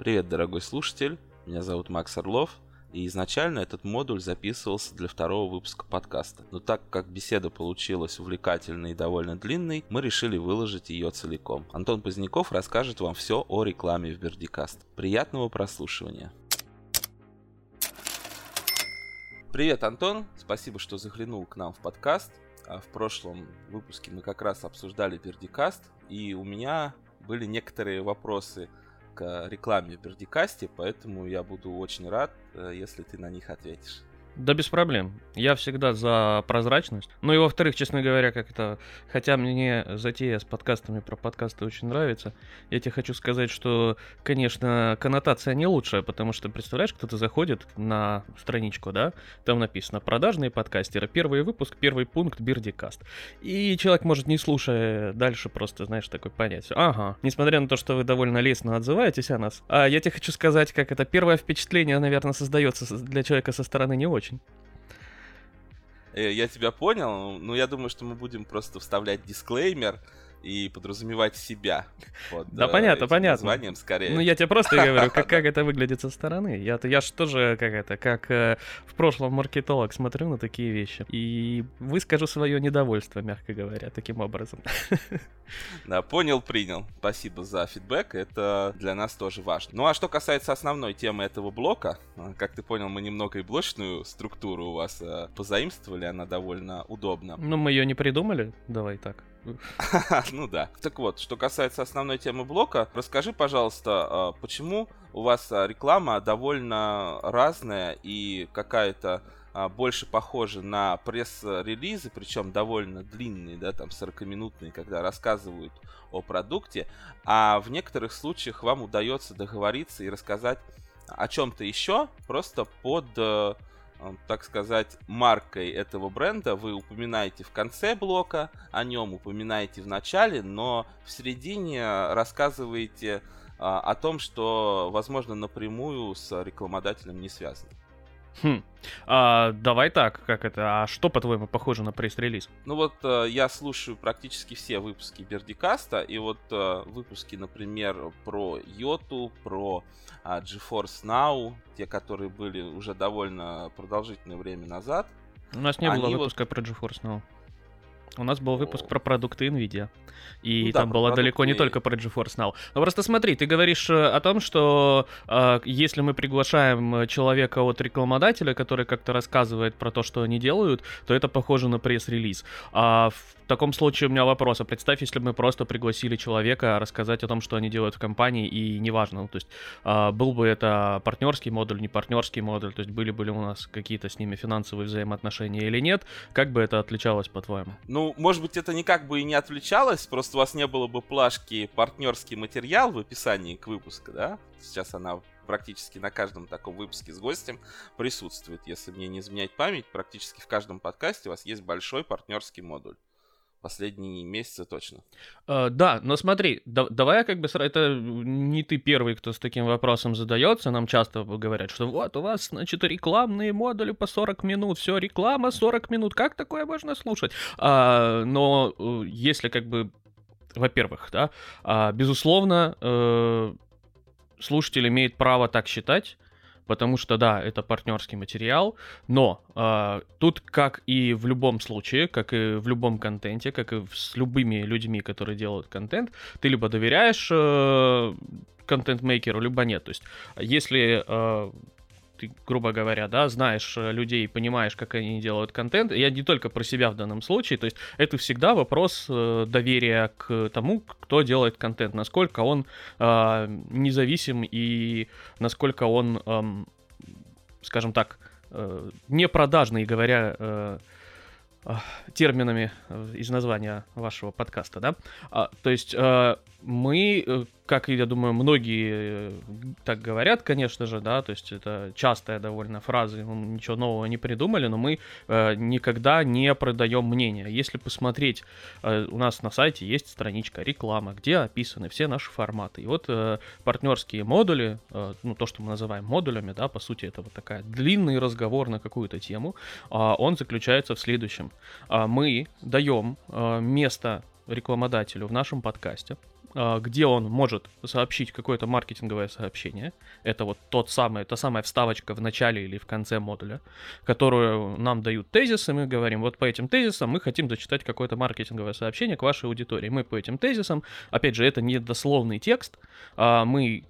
Привет, дорогой слушатель, меня зовут Макс Орлов, и изначально этот модуль записывался для второго выпуска подкаста. Но так как беседа получилась увлекательной и довольно длинной, мы решили выложить ее целиком. Антон Поздняков расскажет вам все о рекламе в Бердикаст. Приятного прослушивания! Привет, Антон. Спасибо, что заглянул к нам в подкаст. А в прошлом выпуске мы как раз обсуждали Бердикаст, и у меня были некоторые вопросы к рекламе в Бердикасте, поэтому я буду очень рад, э, если ты на них ответишь. Да без проблем. Я всегда за прозрачность. Ну и во-вторых, честно говоря, как это... Хотя мне затея с подкастами про подкасты очень нравится, я тебе хочу сказать, что, конечно, коннотация не лучшая, потому что, представляешь, кто-то заходит на страничку, да, там написано «Продажные подкастеры», первый выпуск, первый пункт, Бирдикаст. И человек может, не слушая дальше, просто, знаешь, такой понять. Ага, несмотря на то, что вы довольно лестно отзываетесь о нас, а я тебе хочу сказать, как это первое впечатление, наверное, создается для человека со стороны не очень очень. Э, я тебя понял, но я думаю, что мы будем просто вставлять дисклеймер, и подразумевать себя. Под, да, э, понятно, понятно. Названием скорее. Ну, я тебе просто говорю, как, как это выглядит со стороны. Я, я же тоже, как это, как э, в прошлом маркетолог смотрю на такие вещи. И выскажу свое недовольство, мягко говоря, таким образом. Да, понял, принял. Спасибо за фидбэк, это для нас тоже важно. Ну, а что касается основной темы этого блока, э, как ты понял, мы немного и блочную структуру у вас э, позаимствовали, она довольно удобна. Ну, мы ее не придумали, давай так. Ну да. Так вот, что касается основной темы блока, расскажи, пожалуйста, а, почему у вас а, реклама довольно разная и какая-то а, больше похожа на пресс-релизы, причем довольно длинные, да, там 40-минутные, когда рассказывают о продукте, а в некоторых случаях вам удается договориться и рассказать о чем-то еще, просто под э, так сказать, маркой этого бренда вы упоминаете в конце блока, о нем упоминаете в начале, но в середине рассказываете а, о том, что, возможно, напрямую с рекламодателем не связано. Хм. А, давай так, как это? А что, по-твоему, похоже на пресс-релиз? Ну вот э, я слушаю практически все выпуски Бердикаста, и вот э, выпуски, например, про Йоту, про э, GeForce Now, те, которые были уже довольно продолжительное время назад. У нас не было выпуска вот... про GeForce Now. У нас был выпуск про продукты NVIDIA. И ну, там да, было далеко не только про GeForce Now. Но просто смотри, ты говоришь э, о том, что э, если мы приглашаем человека от рекламодателя, который как-то рассказывает про то, что они делают, то это похоже на пресс-релиз. А в в таком случае у меня вопрос. А представь, если бы мы просто пригласили человека рассказать о том, что они делают в компании, и неважно, ну, то есть э, был бы это партнерский модуль, не партнерский модуль, то есть были бы ли у нас какие-то с ними финансовые взаимоотношения или нет, как бы это отличалось, по-твоему? Ну, может быть, это никак бы и не отличалось, просто у вас не было бы плашки партнерский материал в описании к выпуску, да? Сейчас она практически на каждом таком выпуске с гостем присутствует. Если мне не изменять память, практически в каждом подкасте у вас есть большой партнерский модуль последние месяцы точно. Uh, да, но смотри, да, давай как бы это не ты первый, кто с таким вопросом задается. Нам часто говорят, что вот у вас, значит, рекламные модули по 40 минут, все, реклама 40 минут, как такое можно слушать? Uh, но uh, если как бы, во-первых, да, uh, безусловно, uh, слушатель имеет право так считать, потому что, да, это партнерский материал, но э, тут, как и в любом случае, как и в любом контенте, как и с любыми людьми, которые делают контент, ты либо доверяешь э, контент-мейкеру, либо нет. То есть, если э, ты, грубо говоря, да, знаешь э, людей, понимаешь, как они делают контент. Я не только про себя в данном случае, то есть это всегда вопрос э, доверия к тому, кто делает контент, насколько он э, независим и насколько он, э, скажем так, э, не продажный, говоря э, терминами из названия вашего подкаста, да. А, то есть э, мы, э, как я думаю, многие так говорят, конечно же, да, то есть это частая довольно фраза, ничего нового не придумали, но мы э, никогда не продаем мнение. Если посмотреть, э, у нас на сайте есть страничка реклама, где описаны все наши форматы. И вот э, партнерские модули, э, ну то, что мы называем модулями, да, по сути это вот такая длинный разговор на какую-то тему, э, он заключается в следующем. Э, мы даем э, место рекламодателю в нашем подкасте, где он может сообщить какое-то маркетинговое сообщение. Это вот тот самый, та самая вставочка в начале или в конце модуля, которую нам дают тезисы, мы говорим, вот по этим тезисам мы хотим зачитать какое-то маркетинговое сообщение к вашей аудитории. Мы по этим тезисам, опять же, это не дословный текст, а мы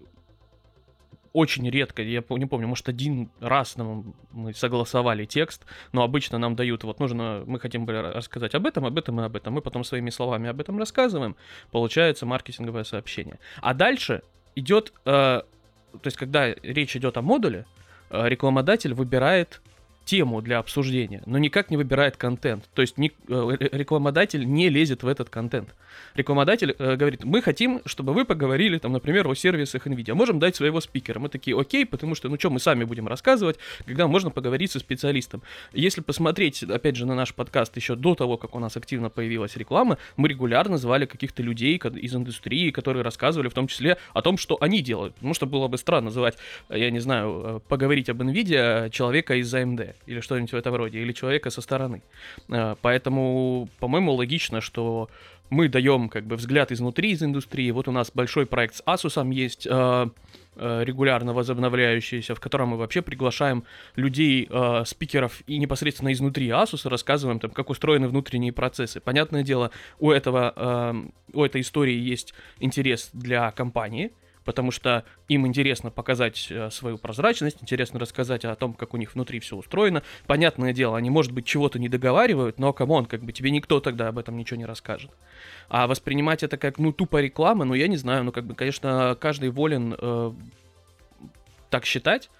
очень редко, я не помню, может, один раз нам мы согласовали текст, но обычно нам дают, вот нужно, мы хотим рассказать об этом, об этом и об этом, мы потом своими словами об этом рассказываем, получается маркетинговое сообщение. А дальше идет, э, то есть когда речь идет о модуле, э, рекламодатель выбирает тему для обсуждения, но никак не выбирает контент. То есть ни, э, рекламодатель не лезет в этот контент. Рекламодатель э, говорит, мы хотим, чтобы вы поговорили, там, например, о сервисах NVIDIA. Можем дать своего спикера. Мы такие, окей, потому что, ну что, мы сами будем рассказывать, когда можно поговорить со специалистом. Если посмотреть, опять же, на наш подкаст еще до того, как у нас активно появилась реклама, мы регулярно звали каких-то людей из индустрии, которые рассказывали в том числе о том, что они делают. Потому что было бы странно называть, я не знаю, э, поговорить об NVIDIA человека из AMD или что-нибудь в этом роде, или человека со стороны. Э, поэтому, по-моему, логично, что мы даем как бы взгляд изнутри из индустрии. Вот у нас большой проект с Asus есть, э, э, регулярно возобновляющийся, в котором мы вообще приглашаем людей, спикеров и непосредственно изнутри Asus рассказываем там, как устроены внутренние процессы. Понятное дело, у этого, у этой истории есть интерес для компании, потому что им интересно показать э, свою прозрачность, интересно рассказать о том, как у них внутри все устроено. Понятное дело, они, может быть, чего-то не договаривают, но, come on, как бы тебе никто тогда об этом ничего не расскажет. А воспринимать это как, ну, тупо реклама, ну, я не знаю, ну, как бы, конечно, каждый волен э, так считать,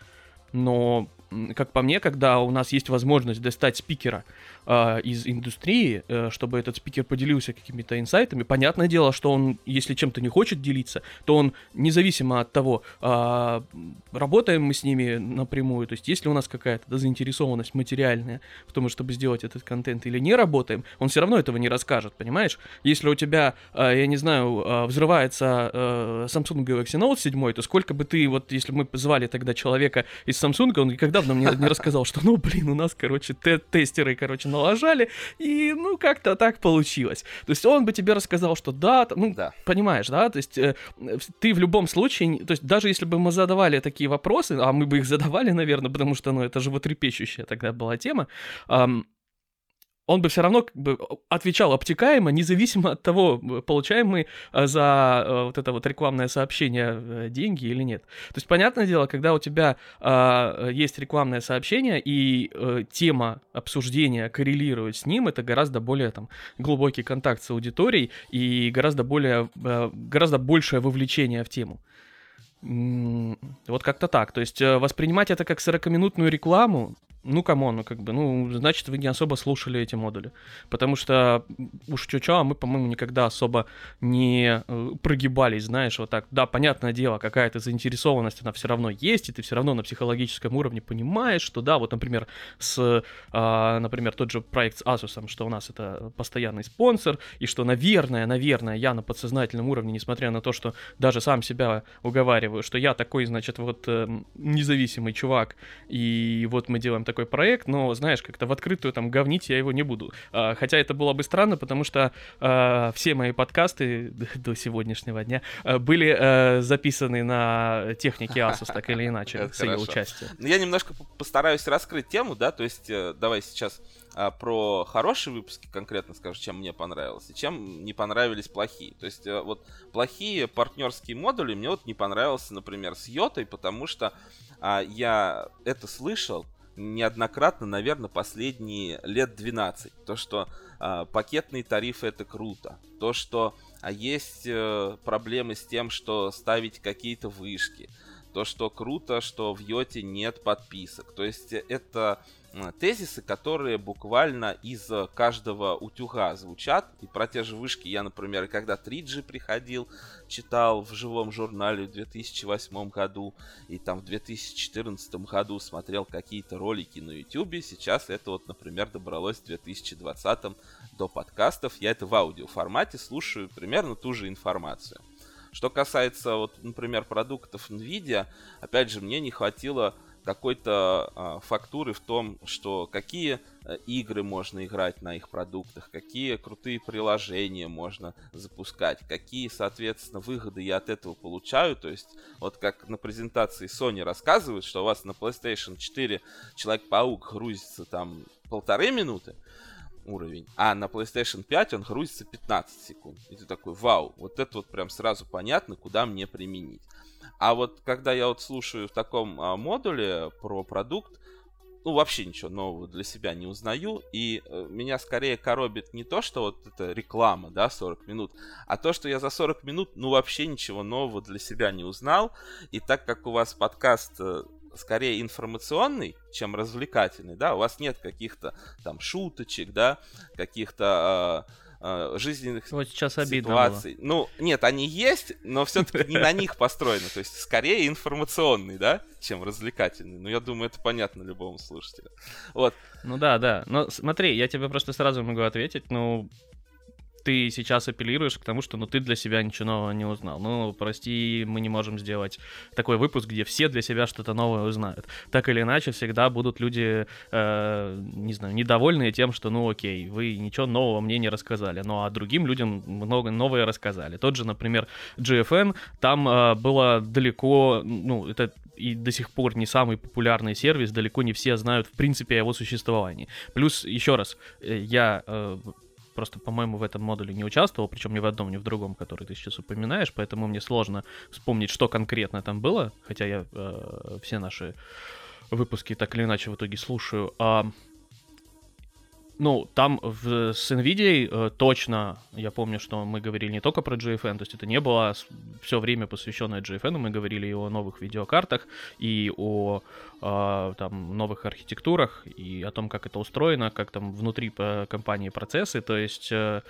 но как по мне, когда у нас есть возможность достать спикера э, из индустрии, э, чтобы этот спикер поделился какими-то инсайтами, понятное дело, что он, если чем-то не хочет делиться, то он независимо от того, э, работаем мы с ними напрямую, то есть если у нас какая-то заинтересованность материальная в том, чтобы сделать этот контент или не работаем, он все равно этого не расскажет, понимаешь? Если у тебя, э, я не знаю, э, взрывается э, Samsung Galaxy Note 7, то сколько бы ты, вот если мы позвали тогда человека из Samsung, он никогда недавно мне, мне рассказал, что, ну, блин, у нас, короче, тестеры, короче, налажали, и, ну, как-то так получилось. То есть он бы тебе рассказал, что да, ну, да. понимаешь, да, то есть э, ты в любом случае, то есть даже если бы мы задавали такие вопросы, а мы бы их задавали, наверное, потому что, ну, это животрепещущая тогда была тема, эм, он бы все равно как бы отвечал обтекаемо, независимо от того, получаем мы э, за э, вот это вот рекламное сообщение э, деньги или нет. То есть, понятное дело, когда у тебя есть рекламное сообщение и тема обсуждения коррелирует с ним, это гораздо более там глубокий контакт с аудиторией и гораздо более, гораздо большее вовлечение в тему. Вот как-то так. То есть воспринимать это как 40-минутную рекламу, ну, come on, ну, как бы, ну, значит, вы не особо слушали эти модули. Потому что уж чё-чё, а мы, по-моему, никогда особо не э, прогибались, знаешь, вот так. Да, понятное дело, какая-то заинтересованность, она все равно есть, и ты все равно на психологическом уровне понимаешь, что да, вот, например, с, э, например, тот же проект с Asus, что у нас это постоянный спонсор, и что, наверное, наверное, я на подсознательном уровне, несмотря на то, что даже сам себя уговариваю, что я такой, значит, вот э, независимый чувак, и вот мы делаем такой проект, но, знаешь, как-то в открытую там говнить я его не буду. А, хотя это было бы странно, потому что а, все мои подкасты до сегодняшнего дня а, были а, записаны на технике Asus, так или иначе, с ее участием. Ну, я немножко постараюсь раскрыть тему, да, то есть э, давай сейчас а, про хорошие выпуски конкретно скажу, чем мне понравилось, и чем не понравились плохие. То есть э, вот плохие партнерские модули мне вот не понравился, например, с Йотой, потому что а, я это слышал, неоднократно, наверное, последние лет 12. То, что э, пакетные тарифы это круто. То, что а есть э, проблемы с тем, что ставить какие-то вышки. То, что круто, что в Йоте нет подписок. То есть это тезисы, которые буквально из каждого утюга звучат. И про те же вышки я, например, когда 3G приходил, читал в живом журнале в 2008 году, и там в 2014 году смотрел какие-то ролики на YouTube. Сейчас это вот, например, добралось в 2020 до подкастов. Я это в аудиоформате слушаю примерно ту же информацию. Что касается, вот, например, продуктов NVIDIA, опять же, мне не хватило какой-то э, фактуры в том, что какие э, игры можно играть на их продуктах, какие крутые приложения можно запускать, какие, соответственно, выгоды я от этого получаю. То есть, вот как на презентации Sony рассказывают, что у вас на PlayStation 4 Человек-паук грузится там полторы минуты, уровень, а на PlayStation 5 он грузится 15 секунд. И ты такой, вау, вот это вот прям сразу понятно, куда мне применить. А вот когда я вот слушаю в таком а, модуле про продукт, ну, вообще ничего нового для себя не узнаю, и э, меня скорее коробит не то, что вот это реклама, да, 40 минут, а то, что я за 40 минут, ну, вообще ничего нового для себя не узнал, и так как у вас подкаст э, скорее информационный, чем развлекательный, да, у вас нет каких-то там шуточек, да, каких-то э, э, жизненных вот сейчас ситуаций. Было. Ну, нет, они есть, но все-таки не на них построены. То есть скорее информационный, да, чем развлекательный. Ну, я думаю, это понятно любому слушателю. Вот. Ну да, да. Но смотри, я тебе просто сразу могу ответить. Ну, ты сейчас апеллируешь к тому, что ну ты для себя ничего нового не узнал. Ну, прости, мы не можем сделать такой выпуск, где все для себя что-то новое узнают. Так или иначе, всегда будут люди, э, не знаю, недовольные тем, что ну окей, вы ничего нового мне не рассказали, ну а другим людям много новое рассказали. Тот же, например, GFN, там э, было далеко, ну, это и до сих пор не самый популярный сервис, далеко не все знают в принципе о его существовании. Плюс, еще раз, э, я э, просто, по-моему, в этом модуле не участвовал, причем ни в одном, ни в другом, который ты сейчас упоминаешь, поэтому мне сложно вспомнить, что конкретно там было, хотя я э, все наши выпуски так или иначе в итоге слушаю. А, ну, там в, с NVIDIA э, точно, я помню, что мы говорили не только про GFN, то есть это не было все время посвященное GFN, мы говорили и о новых видеокартах, и о э, там, новых архитектурах, и о том, как это устроено, как там внутри э, компании процессы, то есть э,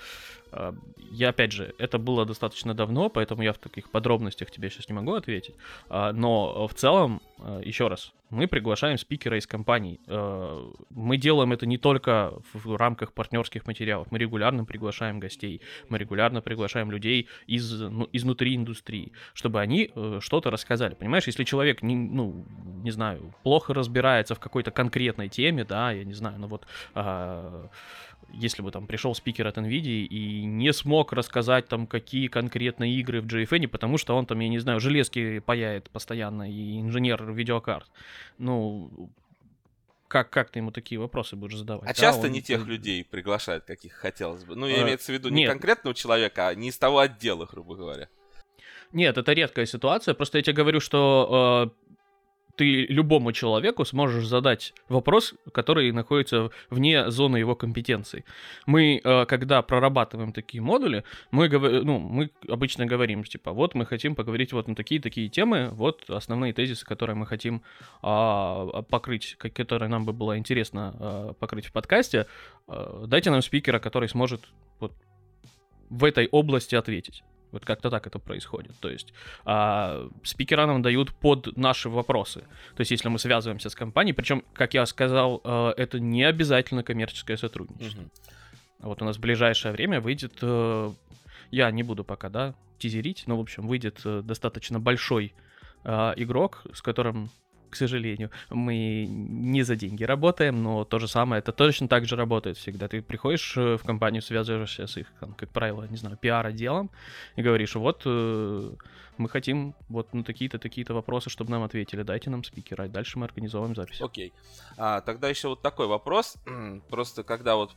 я, опять же, это было достаточно давно, поэтому я в таких подробностях тебе сейчас не могу ответить, э, но в целом, э, еще раз, мы приглашаем спикера из компаний. Э, мы делаем это не только в рамках партнерских материалов. Мы регулярно приглашаем гостей, мы регулярно приглашаем людей из, ну, изнутри индустрии, чтобы они э, что-то рассказали. Понимаешь, если человек, не, ну, не знаю, плохо разбирается в какой-то конкретной теме, да, я не знаю, ну вот... Если бы там пришел спикер от NVIDIA и не смог рассказать там, какие конкретно игры в JFN, потому что он там, я не знаю, железки паяет постоянно и инженер видеокарт. Ну, как, как ты ему такие вопросы будешь задавать? А да, часто он... не тех людей приглашают, каких хотелось бы. Ну, я а, имеется в виду не нет. конкретного человека, а не из того отдела, грубо говоря. Нет, это редкая ситуация. Просто я тебе говорю, что э, ты любому человеку сможешь задать вопрос, который находится вне зоны его компетенций. Мы, э, когда прорабатываем такие модули, мы, ну, мы обычно говорим, типа, вот мы хотим поговорить вот на такие-такие темы, вот основные тезисы, которые мы хотим а, покрыть, которые нам бы было интересно а, покрыть в подкасте. А, дайте нам спикера, который сможет вот в этой области ответить. Вот как-то так это происходит. То есть а, спикера нам дают под наши вопросы. То есть если мы связываемся с компанией, причем, как я сказал, а, это не обязательно коммерческое сотрудничество. Угу. Вот у нас в ближайшее время выйдет, а, я не буду пока, да, тизерить, но, в общем, выйдет а, достаточно большой а, игрок, с которым к сожалению. Мы не за деньги работаем, но то же самое, это точно так же работает всегда. Ты приходишь э, в компанию, связываешься с их, там, как правило, не знаю, пиар-отделом и говоришь, вот э, мы хотим вот на такие-то, такие-то вопросы, чтобы нам ответили, дайте нам спикера, и дальше мы организовываем запись. Окей. Okay. А, тогда еще вот такой вопрос. Просто когда вот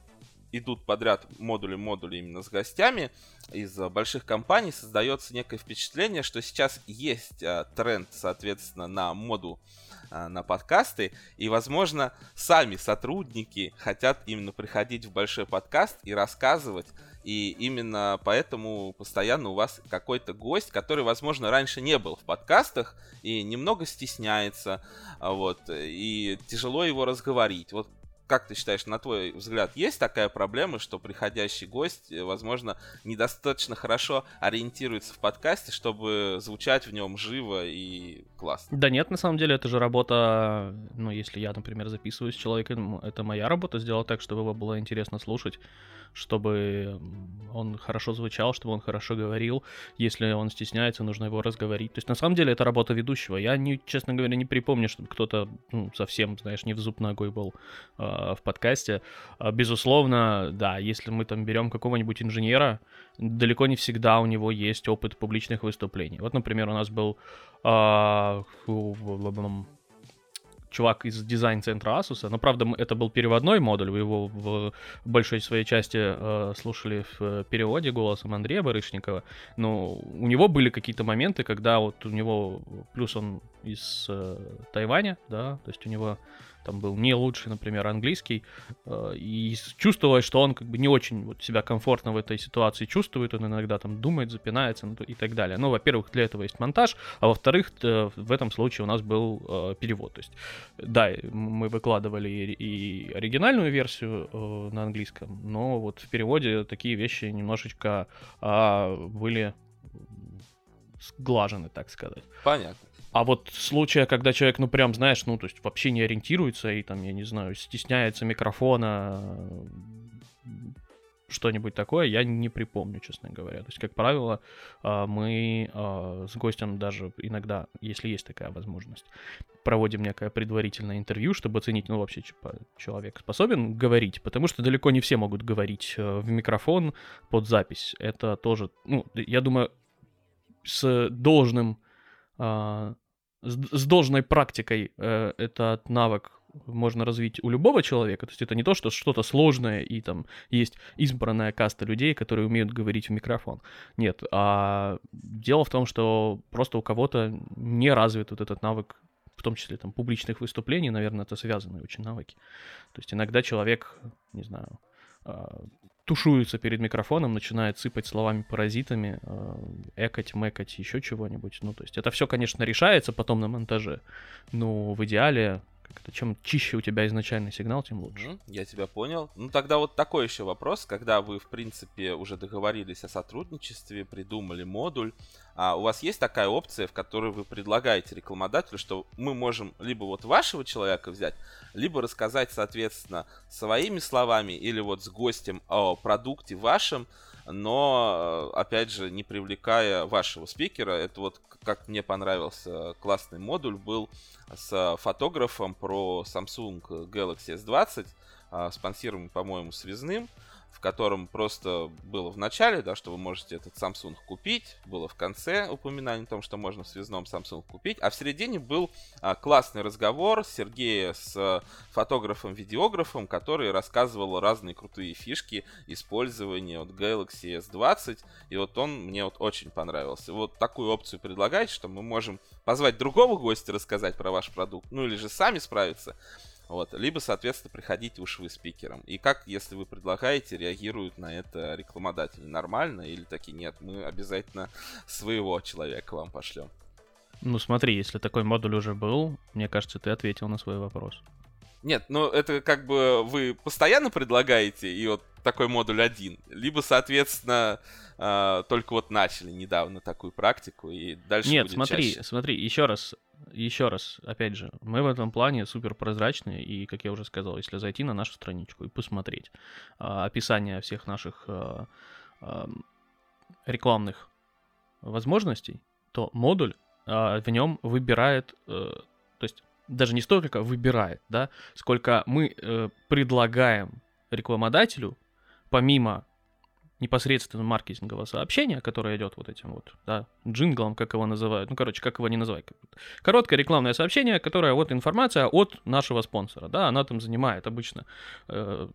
идут подряд модули-модули именно с гостями из больших компаний, создается некое впечатление, что сейчас есть а, тренд, соответственно, на моду а, на подкасты, и, возможно, сами сотрудники хотят именно приходить в большой подкаст и рассказывать, и именно поэтому постоянно у вас какой-то гость, который, возможно, раньше не был в подкастах и немного стесняется, а, вот, и тяжело его разговорить. Вот как ты считаешь, на твой взгляд, есть такая проблема, что приходящий гость, э, возможно, недостаточно хорошо ориентируется в подкасте, чтобы звучать в нем живо и классно? Да нет, на самом деле, это же работа, ну, если я, например, записываюсь с человеком, это моя работа, сделать так, чтобы его было интересно слушать. Чтобы он хорошо звучал, чтобы он хорошо говорил. Если он стесняется, нужно его разговорить. То есть, на самом деле, это работа ведущего. Я, не, честно говоря, не припомню, чтобы кто-то ну, совсем, знаешь, не в зуб ногой был э, в подкасте. А, безусловно, да, если мы там берем какого-нибудь инженера, далеко не всегда у него есть опыт публичных выступлений. Вот, например, у нас был э, чувак из дизайн-центра Asus, но, правда, это был переводной модуль, вы его в большой своей части э, слушали в переводе голосом Андрея Барышникова, но у него были какие-то моменты, когда вот у него, плюс он из э, Тайваня, да, то есть у него там был не лучший, например, английский, э, и чувствовалось, что он как бы не очень вот себя комфортно в этой ситуации чувствует, он иногда там думает, запинается ну, и так далее. Ну, во-первых, для этого есть монтаж, а во-вторых, в этом случае у нас был э, перевод. То есть, да, мы выкладывали и, оригинальную версию э, на английском, но вот в переводе такие вещи немножечко э, были сглажены, так сказать. Понятно. А вот случая, когда человек, ну прям, знаешь, ну то есть вообще не ориентируется и там, я не знаю, стесняется микрофона, что-нибудь такое, я не припомню, честно говоря. То есть, как правило, а, мы а, с гостем даже иногда, если есть такая возможность, проводим некое предварительное интервью, чтобы оценить, ну, вообще, типа, человек способен говорить, потому что далеко не все могут говорить э, в микрофон под запись. Это тоже, ну, я думаю, с должным с, должной практикой э, этот навык можно развить у любого человека. То есть это не то, что что-то сложное и там есть избранная каста людей, которые умеют говорить в микрофон. Нет, а дело в том, что просто у кого-то не развит вот этот навык в том числе там публичных выступлений, наверное, это связанные очень навыки. То есть иногда человек, не знаю, а, тушуется перед микрофоном, начинает сыпать словами-паразитами, э, экать, мэкать, еще чего-нибудь. Ну, то есть это все, конечно, решается потом на монтаже, но в идеале как-то чем чище у тебя изначальный сигнал, тем лучше. Mm, я тебя понял. Ну тогда вот такой еще вопрос, когда вы, в принципе, уже договорились о сотрудничестве, придумали модуль, а у вас есть такая опция, в которой вы предлагаете рекламодателю, что мы можем либо вот вашего человека взять, либо рассказать, соответственно, своими словами или вот с гостем о продукте вашем, но, э, опять же, не привлекая вашего спикера. Это вот, как мне понравился классный модуль был с фотографом про Samsung Galaxy S20, а, спонсируемый, по-моему, связным в котором просто было в начале, да, что вы можете этот Samsung купить, было в конце упоминание о том, что можно в связном Samsung купить, а в середине был а, классный разговор Сергея с а, фотографом-видеографом, который рассказывал разные крутые фишки использования вот Galaxy S20, и вот он мне вот очень понравился. Вот такую опцию предлагать, что мы можем позвать другого гостя рассказать про ваш продукт, ну или же сами справиться, вот. Либо, соответственно, приходите уж вы спикером. И как, если вы предлагаете, реагируют на это рекламодатели? Нормально или таки нет? Мы обязательно своего человека вам пошлем. Ну смотри, если такой модуль уже был, мне кажется, ты ответил на свой вопрос. Нет, ну это как бы вы постоянно предлагаете, и вот такой модуль один, либо, соответственно, э, только вот начали недавно такую практику, и дальше Нет, будет смотри, чаще. смотри, еще раз, еще раз, опять же, мы в этом плане супер прозрачные, и, как я уже сказал, если зайти на нашу страничку и посмотреть а, описание всех наших а, а, рекламных возможностей, то модуль а, в нем выбирает, а, то есть даже не столько выбирает, да, сколько мы а, предлагаем рекламодателю, помимо непосредственно маркетингового сообщения, которое идет вот этим вот, да, джинглом, как его называют, ну, короче, как его не называть. Короткое рекламное сообщение, которое вот информация от нашего спонсора, да, она там занимает обычно э,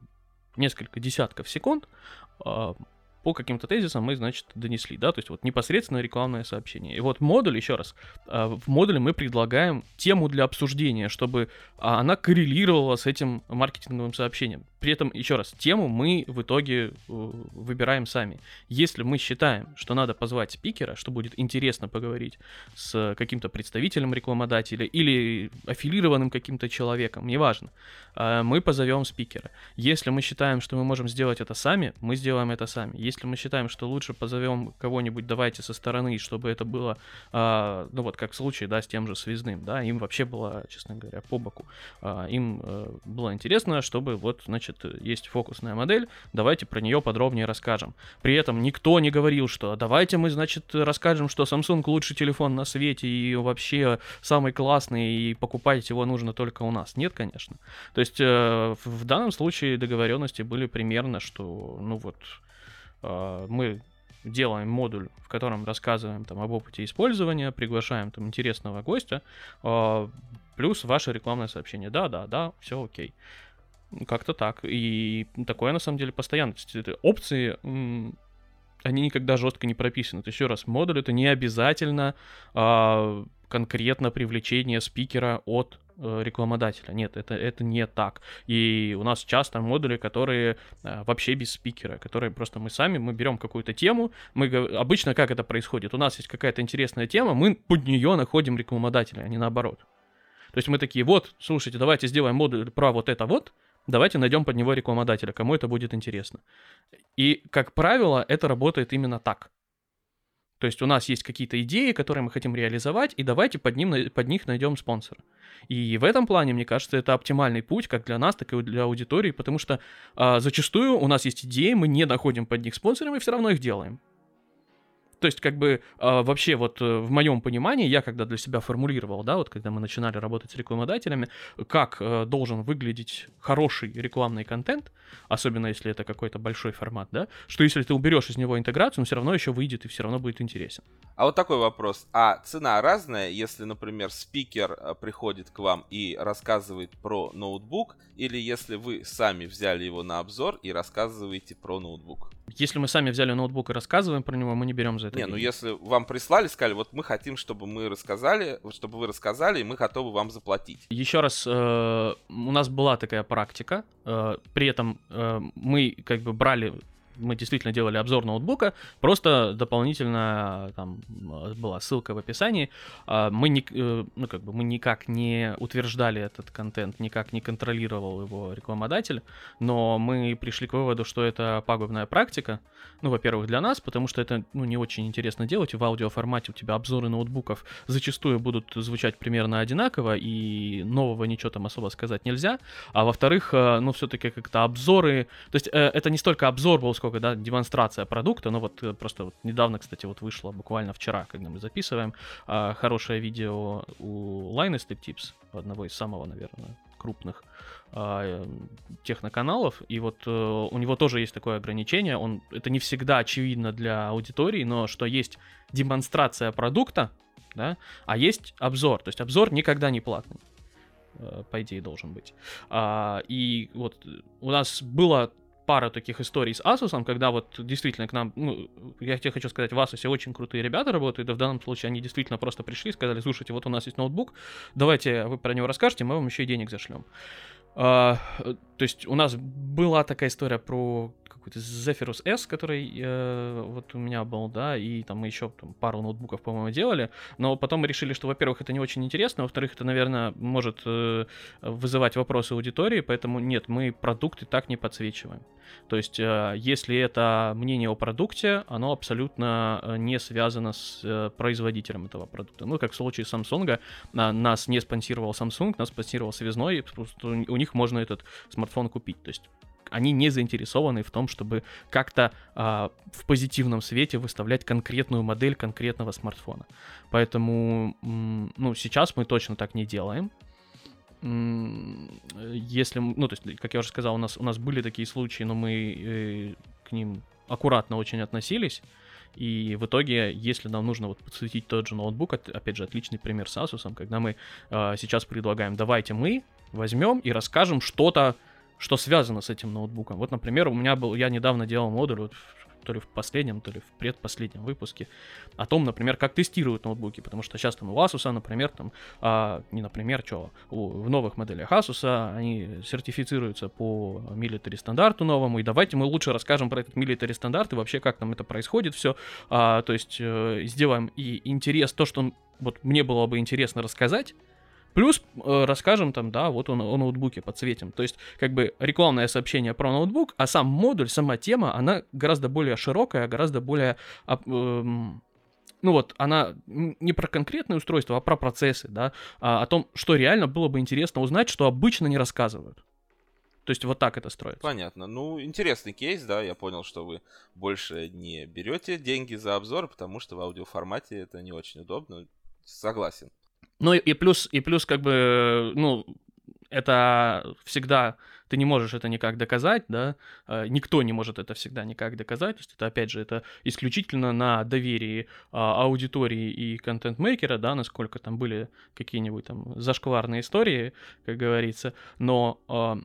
несколько десятков секунд, э, по каким-то тезисам мы, значит, донесли, да, то есть вот непосредственно рекламное сообщение. И вот модуль, еще раз, а, в модуле мы предлагаем тему для обсуждения, чтобы а, она коррелировала с этим маркетинговым сообщением. При этом, еще раз, тему мы в итоге э, выбираем сами. Если мы считаем, что надо позвать спикера, что будет интересно поговорить с каким-то представителем рекламодателя или аффилированным каким-то человеком, неважно, а, мы позовем спикера. Если мы считаем, что мы можем сделать это сами, мы сделаем это сами. Если мы считаем, что лучше позовем кого-нибудь, давайте со стороны, чтобы это было, а, ну вот как в случае, да, с тем же связным, да, им вообще было, честно говоря, по боку. Им э, было интересно, чтобы вот, значит, значит, есть фокусная модель, давайте про нее подробнее расскажем. При этом никто не говорил, что давайте мы, значит, расскажем, что Samsung лучший телефон на свете и вообще самый классный, и покупать его нужно только у нас. Нет, конечно. То есть э, в данном случае договоренности были примерно, что, ну вот, э, мы делаем модуль, в котором рассказываем там об опыте использования, приглашаем там интересного гостя, э, плюс ваше рекламное сообщение. Да, да, да, все окей. Как-то так. И такое на самом деле постоянно. Опции они никогда жестко не прописаны. То есть, еще раз, модуль это не обязательно а, конкретно привлечение спикера от э, рекламодателя. Нет, это, это не так. И у нас часто модули, которые э, вообще без спикера, которые просто мы сами, мы берем какую-то тему, мы обычно как это происходит? У нас есть какая-то интересная тема, мы под нее находим рекламодателя, а не наоборот. То есть мы такие, вот, слушайте, давайте сделаем модуль про вот это вот, давайте найдем под него рекламодателя, кому это будет интересно. И, как правило, это работает именно так. То есть у нас есть какие-то идеи, которые мы хотим реализовать, и давайте под, ним, под них найдем спонсора. И в этом плане, мне кажется, это оптимальный путь как для нас, так и для аудитории, потому что а, зачастую у нас есть идеи, мы не находим под них спонсора, мы все равно их делаем. То есть, как бы, э, вообще, вот э, в моем понимании, я когда для себя формулировал, да, вот когда мы начинали работать с рекламодателями, как э, должен выглядеть хороший рекламный контент, особенно если это какой-то большой формат, да, что если ты уберешь из него интеграцию, он все равно еще выйдет и все равно будет интересен. А вот такой вопрос. А цена разная, если, например, спикер э, приходит к вам и рассказывает про ноутбук, или если вы сами взяли его на обзор и рассказываете про ноутбук? Если мы сами взяли ноутбук и рассказываем про него, мы не берем за это. Не, ну деньги. ну если вам прислали, сказали, вот мы хотим, чтобы мы рассказали, чтобы вы рассказали, и мы готовы вам заплатить. Еще раз, э, у нас была такая практика, э, при этом э, мы как бы брали мы действительно делали обзор ноутбука, просто дополнительно там была ссылка в описании. А, мы, не, э, ну, как бы мы никак не утверждали этот контент, никак не контролировал его рекламодатель, но мы пришли к выводу, что это пагубная практика. Ну, во-первых, для нас, потому что это ну, не очень интересно делать. В аудиоформате у тебя обзоры ноутбуков зачастую будут звучать примерно одинаково, и нового ничего там особо сказать нельзя. А во-вторых, э, ну, все-таки как-то обзоры... То есть э, это не столько обзор был, сколько сколько, да, демонстрация продукта, ну вот э, просто вот недавно, кстати, вот вышло буквально вчера, когда мы записываем, а, хорошее видео у Linus Tip Tips, одного из самого, наверное, крупных а, э, техноканалов, и вот э, у него тоже есть такое ограничение, он, это не всегда очевидно для аудитории, но что есть демонстрация продукта, да, а есть обзор, то есть обзор никогда не платный по идее, должен быть. А, и вот у нас было пара таких историй с Asus, когда вот действительно к нам, ну, я тебе хочу сказать, в Asus очень крутые ребята работают, и в данном случае они действительно просто пришли сказали, слушайте, вот у нас есть ноутбук, давайте вы про него расскажете, мы вам еще и денег зашлем. Uh, то есть у нас была такая история про какой-то Zephyrus S, который э, вот у меня был, да, и там мы еще там, пару ноутбуков, по-моему, делали, но потом мы решили, что, во-первых, это не очень интересно, во-вторых, это, наверное, может э, вызывать вопросы аудитории, поэтому нет, мы продукты так не подсвечиваем. То есть, э, если это мнение о продукте, оно абсолютно э, не связано с э, производителем этого продукта. Ну, как в случае Samsung, э, нас не спонсировал Samsung, нас спонсировал Связной, у них можно этот смартфон купить. То есть они не заинтересованы в том, чтобы как-то а, в позитивном свете выставлять конкретную модель конкретного смартфона. Поэтому, ну, сейчас мы точно так не делаем. Если, ну, то есть, как я уже сказал, у нас, у нас были такие случаи, но мы э, к ним аккуратно очень относились. И в итоге, если нам нужно вот подсветить тот же ноутбук, опять же, отличный пример с Asus, когда мы э, сейчас предлагаем, давайте мы возьмем и расскажем что-то что связано с этим ноутбуком. Вот, например, у меня был, я недавно делал модуль, вот, то ли в последнем, то ли в предпоследнем выпуске, о том, например, как тестируют ноутбуки, потому что сейчас там у Asus, например, там, а, не например, что, в новых моделях Asus они сертифицируются по military стандарту новому, и давайте мы лучше расскажем про этот military стандарт и вообще как там это происходит все, а, то есть э, сделаем и интерес, то, что вот мне было бы интересно рассказать, Плюс э, расскажем там, да, вот он, о ноутбуке подсветим. То есть, как бы рекламное сообщение про ноутбук, а сам модуль, сама тема, она гораздо более широкая, гораздо более... Э, ну вот, она не про конкретные устройства, а про процессы, да, а, о том, что реально было бы интересно узнать, что обычно не рассказывают. То есть вот так это строится. Понятно. Ну, интересный кейс, да, я понял, что вы больше не берете деньги за обзор, потому что в аудиоформате это не очень удобно. Согласен. Ну и плюс, и плюс как бы, ну, это всегда ты не можешь это никак доказать, да, а, никто не может это всегда никак доказать, то есть это, опять же, это исключительно на доверии а, аудитории и контент-мейкера, да, насколько там были какие-нибудь там зашкварные истории, как говорится, но а,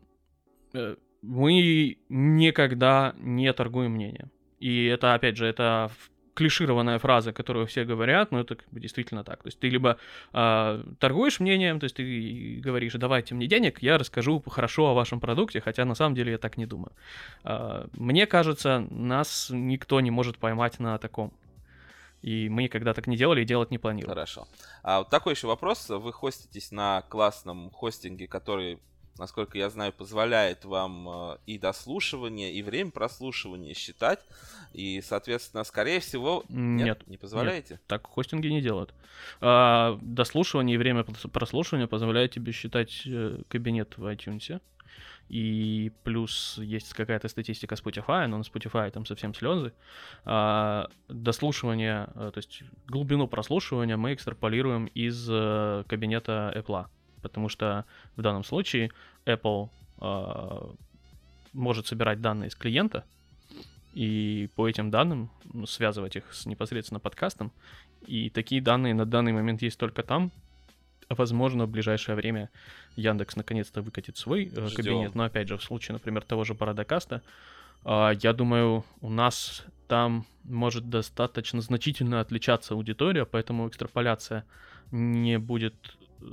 э, мы никогда не торгуем мнением. И это, опять же, это клишированная фраза, которую все говорят, но это как бы действительно так. То есть ты либо э, торгуешь мнением, то есть ты говоришь, давайте мне денег, я расскажу хорошо о вашем продукте, хотя на самом деле я так не думаю. Э, мне кажется, нас никто не может поймать на таком. И мы никогда так не делали и делать не планируем. Хорошо. А вот такой еще вопрос. Вы хоститесь на классном хостинге, который насколько я знаю, позволяет вам э, и дослушивание, и время прослушивания считать. И, соответственно, скорее всего... Нет, нет не позволяете? Нет, так хостинги не делают. А, дослушивание и время прослушивания позволяет тебе считать э, кабинет в iTunes. И плюс есть какая-то статистика Spotify, но на Spotify там совсем слезы. А, дослушивание, э, то есть глубину прослушивания мы экстраполируем из кабинета Apple потому что в данном случае Apple э, может собирать данные с клиента и по этим данным ну, связывать их с непосредственно подкастом. И такие данные на данный момент есть только там. Возможно, в ближайшее время Яндекс наконец-то выкатит свой э, кабинет. Но опять же, в случае, например, того же Парадокаста, э, я думаю, у нас там может достаточно значительно отличаться аудитория, поэтому экстраполяция не будет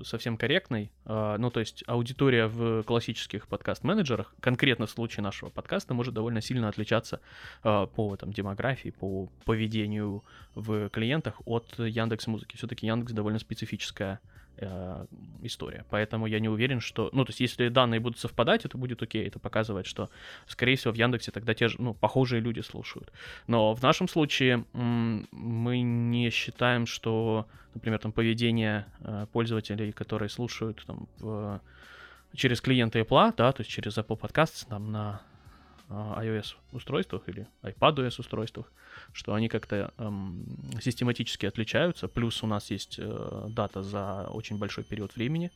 совсем корректной. А, ну, то есть аудитория в классических подкаст-менеджерах, конкретно в случае нашего подкаста, может довольно сильно отличаться а, по там, демографии, по поведению в клиентах от Яндекс Музыки. Все-таки Яндекс довольно специфическая э, история. Поэтому я не уверен, что... Ну, то есть, если данные будут совпадать, это будет окей. Это показывает, что, скорее всего, в Яндексе тогда те же, ну, похожие люди слушают. Но в нашем случае мы не считаем, что, например, там, поведение э, пользователей, которые слушают там, в, через клиенты Apple, да, то есть через Apple Podcasts, там, на iOS устройствах или iPadOS устройствах, что они как-то эм, систематически отличаются. Плюс у нас есть э, дата за очень большой период времени,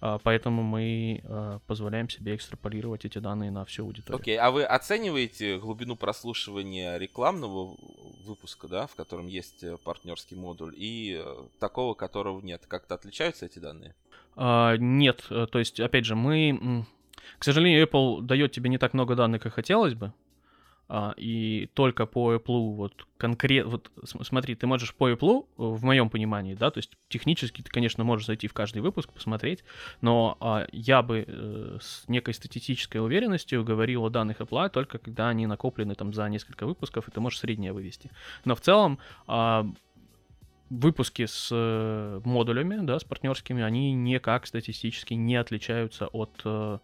э, поэтому мы э, позволяем себе экстраполировать эти данные на всю аудиторию. Окей, okay. а вы оцениваете глубину прослушивания рекламного выпуска, да, в котором есть э, партнерский модуль, и э, такого, которого нет? Как-то отличаются эти данные? Uh, нет, э, то есть, опять же, мы к сожалению, Apple дает тебе не так много данных, как хотелось бы. А, и только по Apple вот конкретно, вот смотри, ты можешь по Apple, в моем понимании, да, то есть технически ты, конечно, можешь зайти в каждый выпуск, посмотреть, но а, я бы э, с некой статистической уверенностью говорил о данных Apple только когда они накоплены там за несколько выпусков, и ты можешь среднее вывести. Но в целом а, выпуски с э, модулями, да, с партнерскими, они никак статистически не отличаются от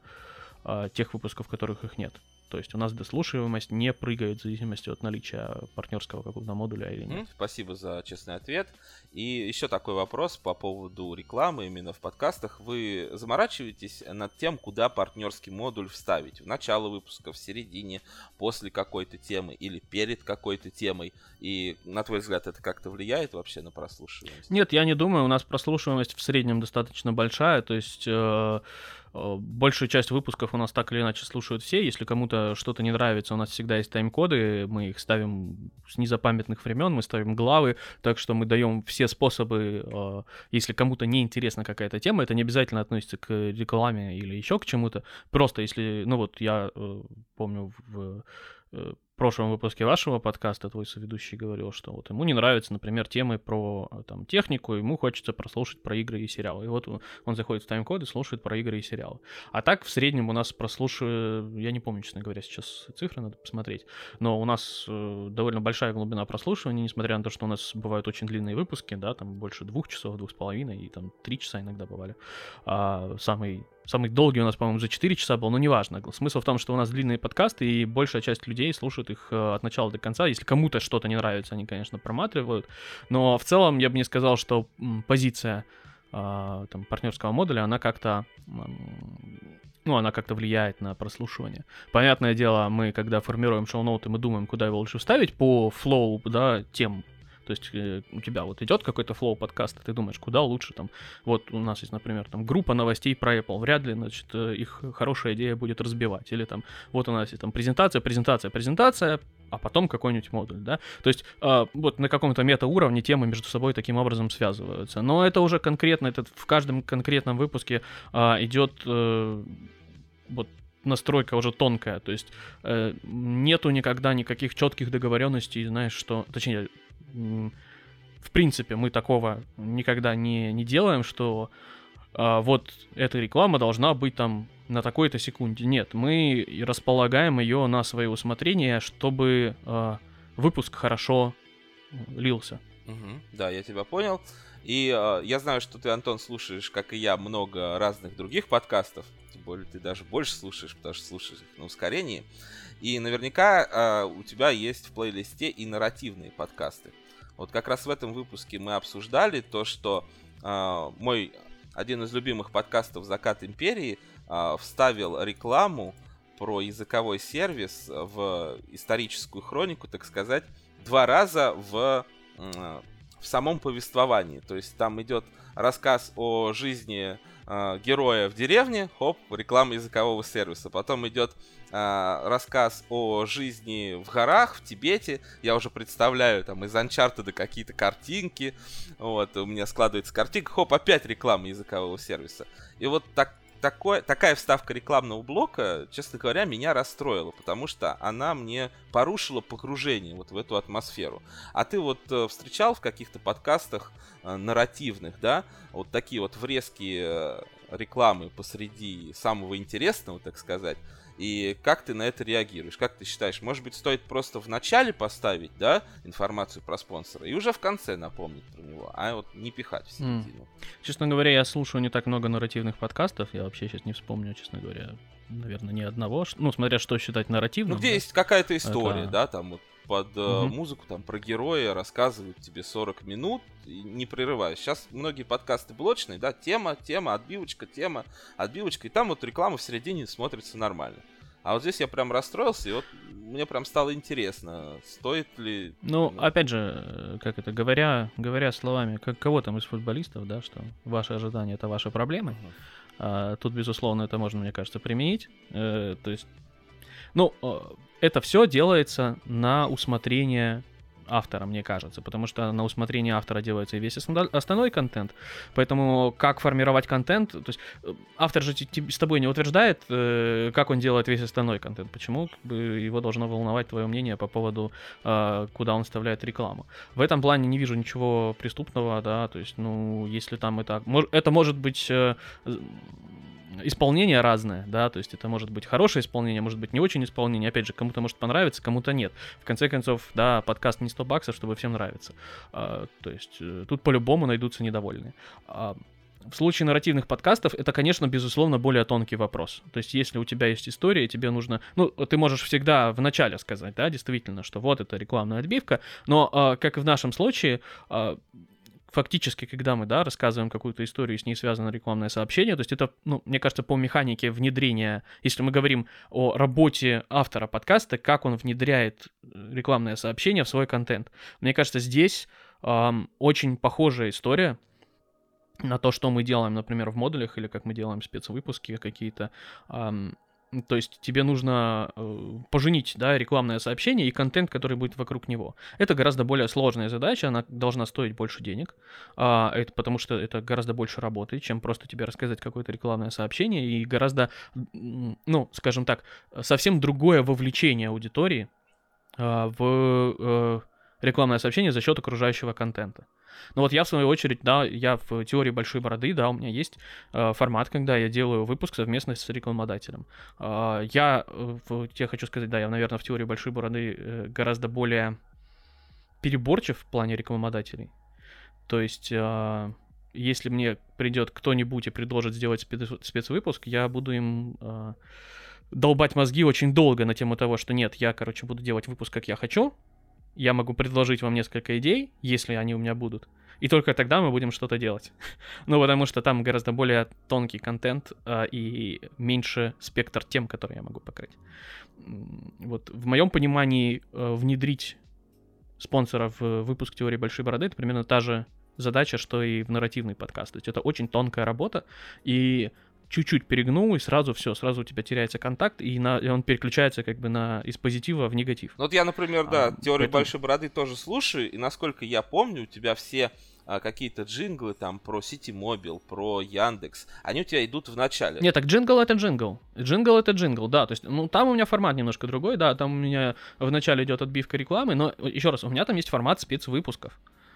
э, а, тех выпусков, в которых их нет. То есть у нас дослушиваемость не прыгает в зависимости от наличия партнерского какого-то модуля или нет. Спасибо за честный ответ. И еще такой вопрос по поводу рекламы именно в подкастах. Вы заморачиваетесь над тем, куда партнерский модуль вставить? В начало выпуска, в середине, после какой-то темы или перед какой-то темой? И на твой взгляд это как-то влияет вообще на прослушиваемость? Нет, я не думаю. У нас прослушиваемость в среднем достаточно большая. То есть Э, большую часть выпусков у нас так или иначе слушают все. Если кому-то что-то не нравится, у нас всегда есть тайм-коды, мы их ставим с незапамятных времен, мы ставим главы, так что мы даем все способы, э, если кому-то не интересна какая-то тема, это не обязательно относится к рекламе или еще к чему-то. Просто если, ну вот я э, помню в прошлом выпуске вашего подкаста твой соведущий говорил, что вот ему не нравятся, например, темы про э, там, технику, ему хочется прослушать про игры и сериалы. И вот он, заходит в тайм-код и слушает про игры и сериалы. А так в среднем у нас прослушивает, я не помню, честно говоря, сейчас цифры надо посмотреть, но у нас э, довольно большая глубина прослушивания, несмотря на то, что у нас бывают очень длинные выпуски, да, там больше двух часов, двух с половиной, и там три часа иногда бывали. А самый Самый долгий у нас, по-моему, за 4 часа был, но неважно. Смысл в том, что у нас длинные подкасты, и большая часть людей слушает их э, от начала до конца. Если кому-то что-то не нравится, они, конечно, проматривают. Но в целом я бы не сказал, что позиция а, там, партнерского модуля, она как-то ну, она как-то влияет на прослушивание. Понятное дело, мы, когда формируем шоу-ноуты, мы думаем, куда его лучше вставить по flow, да, тем, то есть э, у тебя вот идет какой-то flow подкаста, ты думаешь, куда лучше там. Вот у нас есть, например, там группа новостей про Apple. Вряд ли, значит, э, их хорошая идея будет разбивать. Или там, вот у нас есть там презентация, презентация, презентация, а потом какой-нибудь модуль, да. То есть э, вот на каком-то метауровне темы между собой таким образом связываются. Но это уже конкретно, это в каждом конкретном выпуске э, идет э, вот настройка уже тонкая, то есть э, нету никогда никаких четких договоренностей, знаешь, что, точнее, в принципе, мы такого никогда не, не делаем, что а, вот эта реклама должна быть там на такой-то секунде. Нет, мы располагаем ее на свое усмотрение, чтобы а, выпуск хорошо лился. Угу, да, я тебя понял. И э, я знаю, что ты, Антон, слушаешь, как и я, много разных других подкастов. Тем более ты даже больше слушаешь, потому что слушаешь их на ускорении. И наверняка э, у тебя есть в плейлисте и нарративные подкасты. Вот как раз в этом выпуске мы обсуждали то, что э, мой один из любимых подкастов «Закат империи» э, вставил рекламу про языковой сервис в историческую хронику, так сказать, два раза в, в самом повествовании. То есть там идет рассказ о жизни э, героя в деревне, хоп, реклама языкового сервиса. Потом идет э, рассказ о жизни в горах, в Тибете. Я уже представляю там из Uncharted какие-то картинки. Вот, у меня складывается картинка, хоп, опять реклама языкового сервиса. И вот так, такой, такая вставка рекламного блока, честно говоря, меня расстроила, потому что она мне порушила погружение вот в эту атмосферу. А ты вот э, встречал в каких-то подкастах э, нарративных, да, вот такие вот врезки э, рекламы посреди самого интересного, так сказать, и как ты на это реагируешь? Как ты считаешь, может быть, стоит просто в начале поставить, да, информацию про спонсора, и уже в конце напомнить про него, а вот не пихать в середину? Mm. Честно говоря, я слушаю не так много нарративных подкастов, я вообще сейчас не вспомню, честно говоря, наверное, ни одного. Ну, смотря что считать нарративным. Ну, где да? есть какая-то история, это... да, там вот под угу. музыку там про героя рассказывают тебе 40 минут, не прерываясь. Сейчас многие подкасты блочные, да, тема, тема, отбивочка, тема, отбивочка, и там вот реклама в середине смотрится нормально. А вот здесь я прям расстроился, и вот мне прям стало интересно, стоит ли... Ну, опять же, как это, говоря, говоря словами как кого там из футболистов, да, что ваши ожидания — это ваши проблемы. Uh-huh. А, тут, безусловно, это можно, мне кажется, применить. Э, то есть, ну, это все делается на усмотрение автора, мне кажется, потому что на усмотрение автора делается и весь остальной контент. Поэтому как формировать контент, то есть э, автор же с тобой не утверждает, э, как он делает весь остальной контент. Почему его должно волновать твое мнение по поводу, э, куда он вставляет рекламу. В этом плане не вижу ничего преступного, да, то есть, ну, если там это... Это может быть исполнение разное, да, то есть это может быть хорошее исполнение, может быть не очень исполнение, опять же, кому-то может понравиться, кому-то нет. В конце концов, да, подкаст не 100 баксов, чтобы всем нравится. А, то есть э, тут по-любому найдутся недовольные. А, в случае нарративных подкастов это, конечно, безусловно, более тонкий вопрос. То есть, если у тебя есть история, тебе нужно... Ну, ты можешь всегда в начале сказать, да, действительно, что вот это рекламная отбивка, но, э, как и в нашем случае, э, фактически, когда мы, да, рассказываем какую-то историю, с ней связано рекламное сообщение, то есть это, ну, мне кажется, по механике внедрения, если мы говорим о работе автора подкаста, как он внедряет э, рекламное сообщение в свой контент. Мне кажется, здесь эм, очень похожая история, на то, что мы делаем, например, в модулях, или как мы делаем спецвыпуски какие-то. Эм, то есть тебе нужно э, поженить да, рекламное сообщение и контент, который будет вокруг него. Это гораздо более сложная задача, она должна стоить больше денег, а, это потому что это гораздо больше работы, чем просто тебе рассказать какое-то рекламное сообщение, и гораздо, ну, скажем так, совсем другое вовлечение аудитории а, в э, рекламное сообщение за счет окружающего контента. Но вот я, в свою очередь, да, я в теории большой бороды, да, у меня есть э, формат, когда я делаю выпуск совместно с рекламодателем. Э, я, в, я хочу сказать, да, я, наверное, в теории большой бороды э, гораздо более переборчив в плане рекламодателей. То есть, э, если мне придет кто-нибудь и предложит сделать спец спецвыпуск, я буду им... Э, долбать мозги очень долго на тему того, что нет, я, короче, буду делать выпуск, как я хочу, я могу предложить вам несколько идей, если они у меня будут, и только тогда мы будем что-то делать. ну, потому что там гораздо более тонкий контент а, и меньше спектр тем, которые я могу покрыть. Вот в моем понимании э, внедрить спонсора в выпуск теории большой бороды это примерно та же задача, что и в нарративный подкаст. То есть это очень тонкая работа, и чуть-чуть перегнул, и сразу все, сразу у тебя теряется контакт, и, на, и он переключается как бы на из позитива в негатив. Ну вот я, например, да, а, теорию поэтому... большой бороды тоже слушаю, и насколько я помню, у тебя все а, какие-то джинглы там про City Mobile, про Яндекс, они у тебя идут в начале. Нет, так джингл это джингл. Джингл это джингл, да. То есть, ну, там у меня формат немножко другой, да, там у меня в начале идет отбивка рекламы, но еще раз, у меня там есть формат спецвыпусков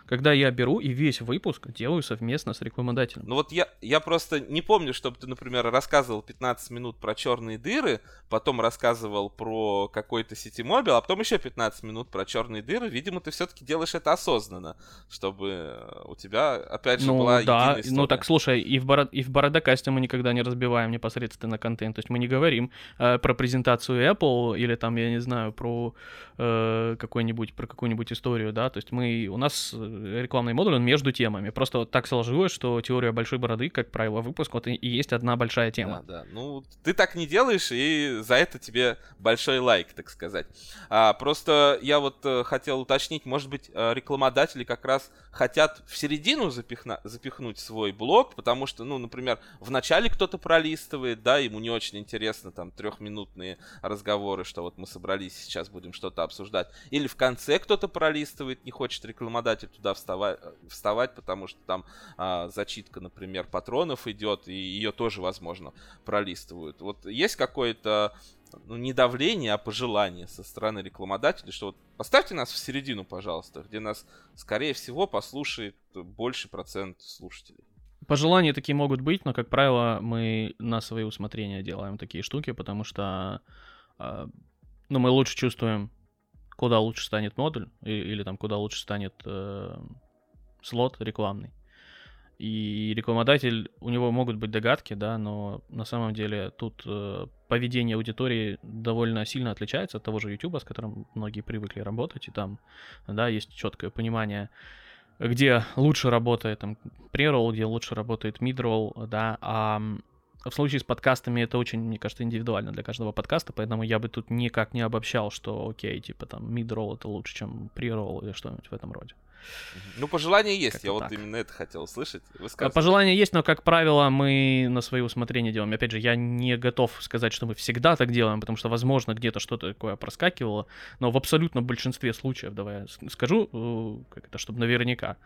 когда я беру и весь выпуск делаю совместно с рекламодателем. Ну вот я, я просто не помню, чтобы ты, например, рассказывал 15 минут про черные дыры, потом рассказывал про какой-то Ситимобил, а потом еще 15 минут про черные дыры. Видимо, ты все-таки делаешь это осознанно, чтобы у тебя, опять же, ну, была да. Ну так, слушай, и в, бород... и в Бородокасте мы никогда не разбиваем непосредственно контент. То есть мы не говорим э, про презентацию Apple или там, я не знаю, про э, какой-нибудь, про какую-нибудь историю, да. То есть мы, у нас рекламный модуль, он между темами. Просто вот так сложилось, что теория большой бороды, как правило, выпуск, вот и, есть одна большая тема. Да, да. Ну, ты так не делаешь, и за это тебе большой лайк, так сказать. А, просто я вот э, хотел уточнить, может быть, э, рекламодатели как раз хотят в середину запихна- запихнуть свой блог, потому что, ну, например, в начале кто-то пролистывает, да, ему не очень интересно там трехминутные разговоры, что вот мы собрались, сейчас будем что-то обсуждать. Или в конце кто-то пролистывает, не хочет рекламодатель туда вставать, вставать потому что там а, зачитка, например, патронов идет, и ее тоже, возможно, пролистывают. Вот есть какое-то ну, не давление, а пожелание со стороны рекламодателей, что вот поставьте нас в середину, пожалуйста, где нас, скорее всего, послушает больше процент слушателей. Пожелания такие могут быть, но, как правило, мы на свои усмотрения делаем такие штуки, потому что э, ну, мы лучше чувствуем, куда лучше станет модуль, или там куда лучше станет э, слот рекламный. И рекламодатель, у него могут быть догадки, да, но на самом деле тут э, поведение аудитории довольно сильно отличается от того же YouTube, с которым многие привыкли работать, и там, да, есть четкое понимание, где лучше работает там преролл, где лучше работает мидролл, да, а в случае с подкастами это очень, мне кажется, индивидуально для каждого подкаста, поэтому я бы тут никак не обобщал, что окей, типа там мидролл это лучше, чем преролл или что-нибудь в этом роде. Ну, пожелания есть, я так. вот именно это хотел услышать. Пожелания есть, но, как правило, мы на свое усмотрение делаем. Опять же, я не готов сказать, что мы всегда так делаем, потому что, возможно, где-то что-то такое проскакивало, но в абсолютно большинстве случаев, давай я скажу, э, как это, чтобы наверняка.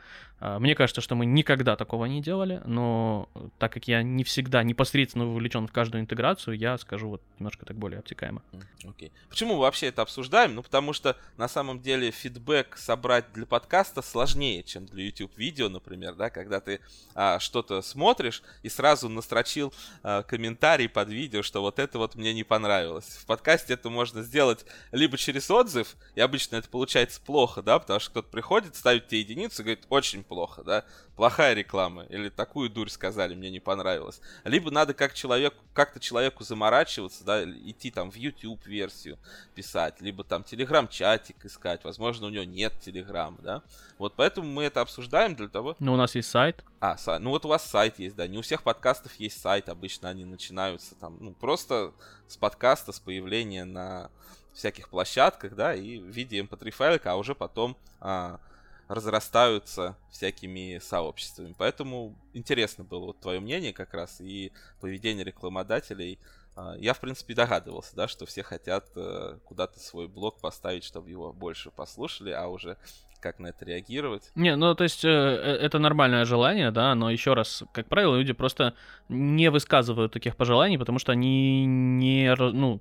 А, мне кажется, что мы никогда такого не делали, но так как я не всегда непосредственно вовлечен в каждую интеграцию, я скажу вот немножко так более обтекаемо. Окей. Okay. Почему мы вообще это обсуждаем? Ну, потому что на самом деле фидбэк собрать для подкаста сложнее, чем для YouTube видео, например, да, когда ты а, что-то смотришь и сразу настрочил а, комментарий под видео, что вот это вот мне не понравилось. В подкасте это можно сделать либо через отзыв, и обычно это получается плохо, да, потому что кто-то приходит, ставит тебе единицу и говорит, очень плохо, да, плохая реклама, или такую дурь сказали, мне не понравилось. Либо надо как человек, как-то человеку заморачиваться, да, идти там в YouTube версию писать, либо там телеграм-чатик искать, возможно, у него нет телеграм, да. Вот поэтому мы это обсуждаем для того... Ну, у нас есть сайт. А, сайт. Ну, вот у вас сайт есть, да. Не у всех подкастов есть сайт. Обычно они начинаются там, ну, просто с подкаста, с появления на всяких площадках, да, и в виде mp3 эм файлика, а уже потом а, разрастаются всякими сообществами. Поэтому интересно было вот твое мнение как раз и поведение рекламодателей. А, я, в принципе, догадывался, да, что все хотят э, куда-то свой блог поставить, чтобы его больше послушали, а уже как на это реагировать. Не, ну то есть э, э, это нормальное желание, да, но еще раз, как правило, люди просто не высказывают таких пожеланий, потому что они не, ну,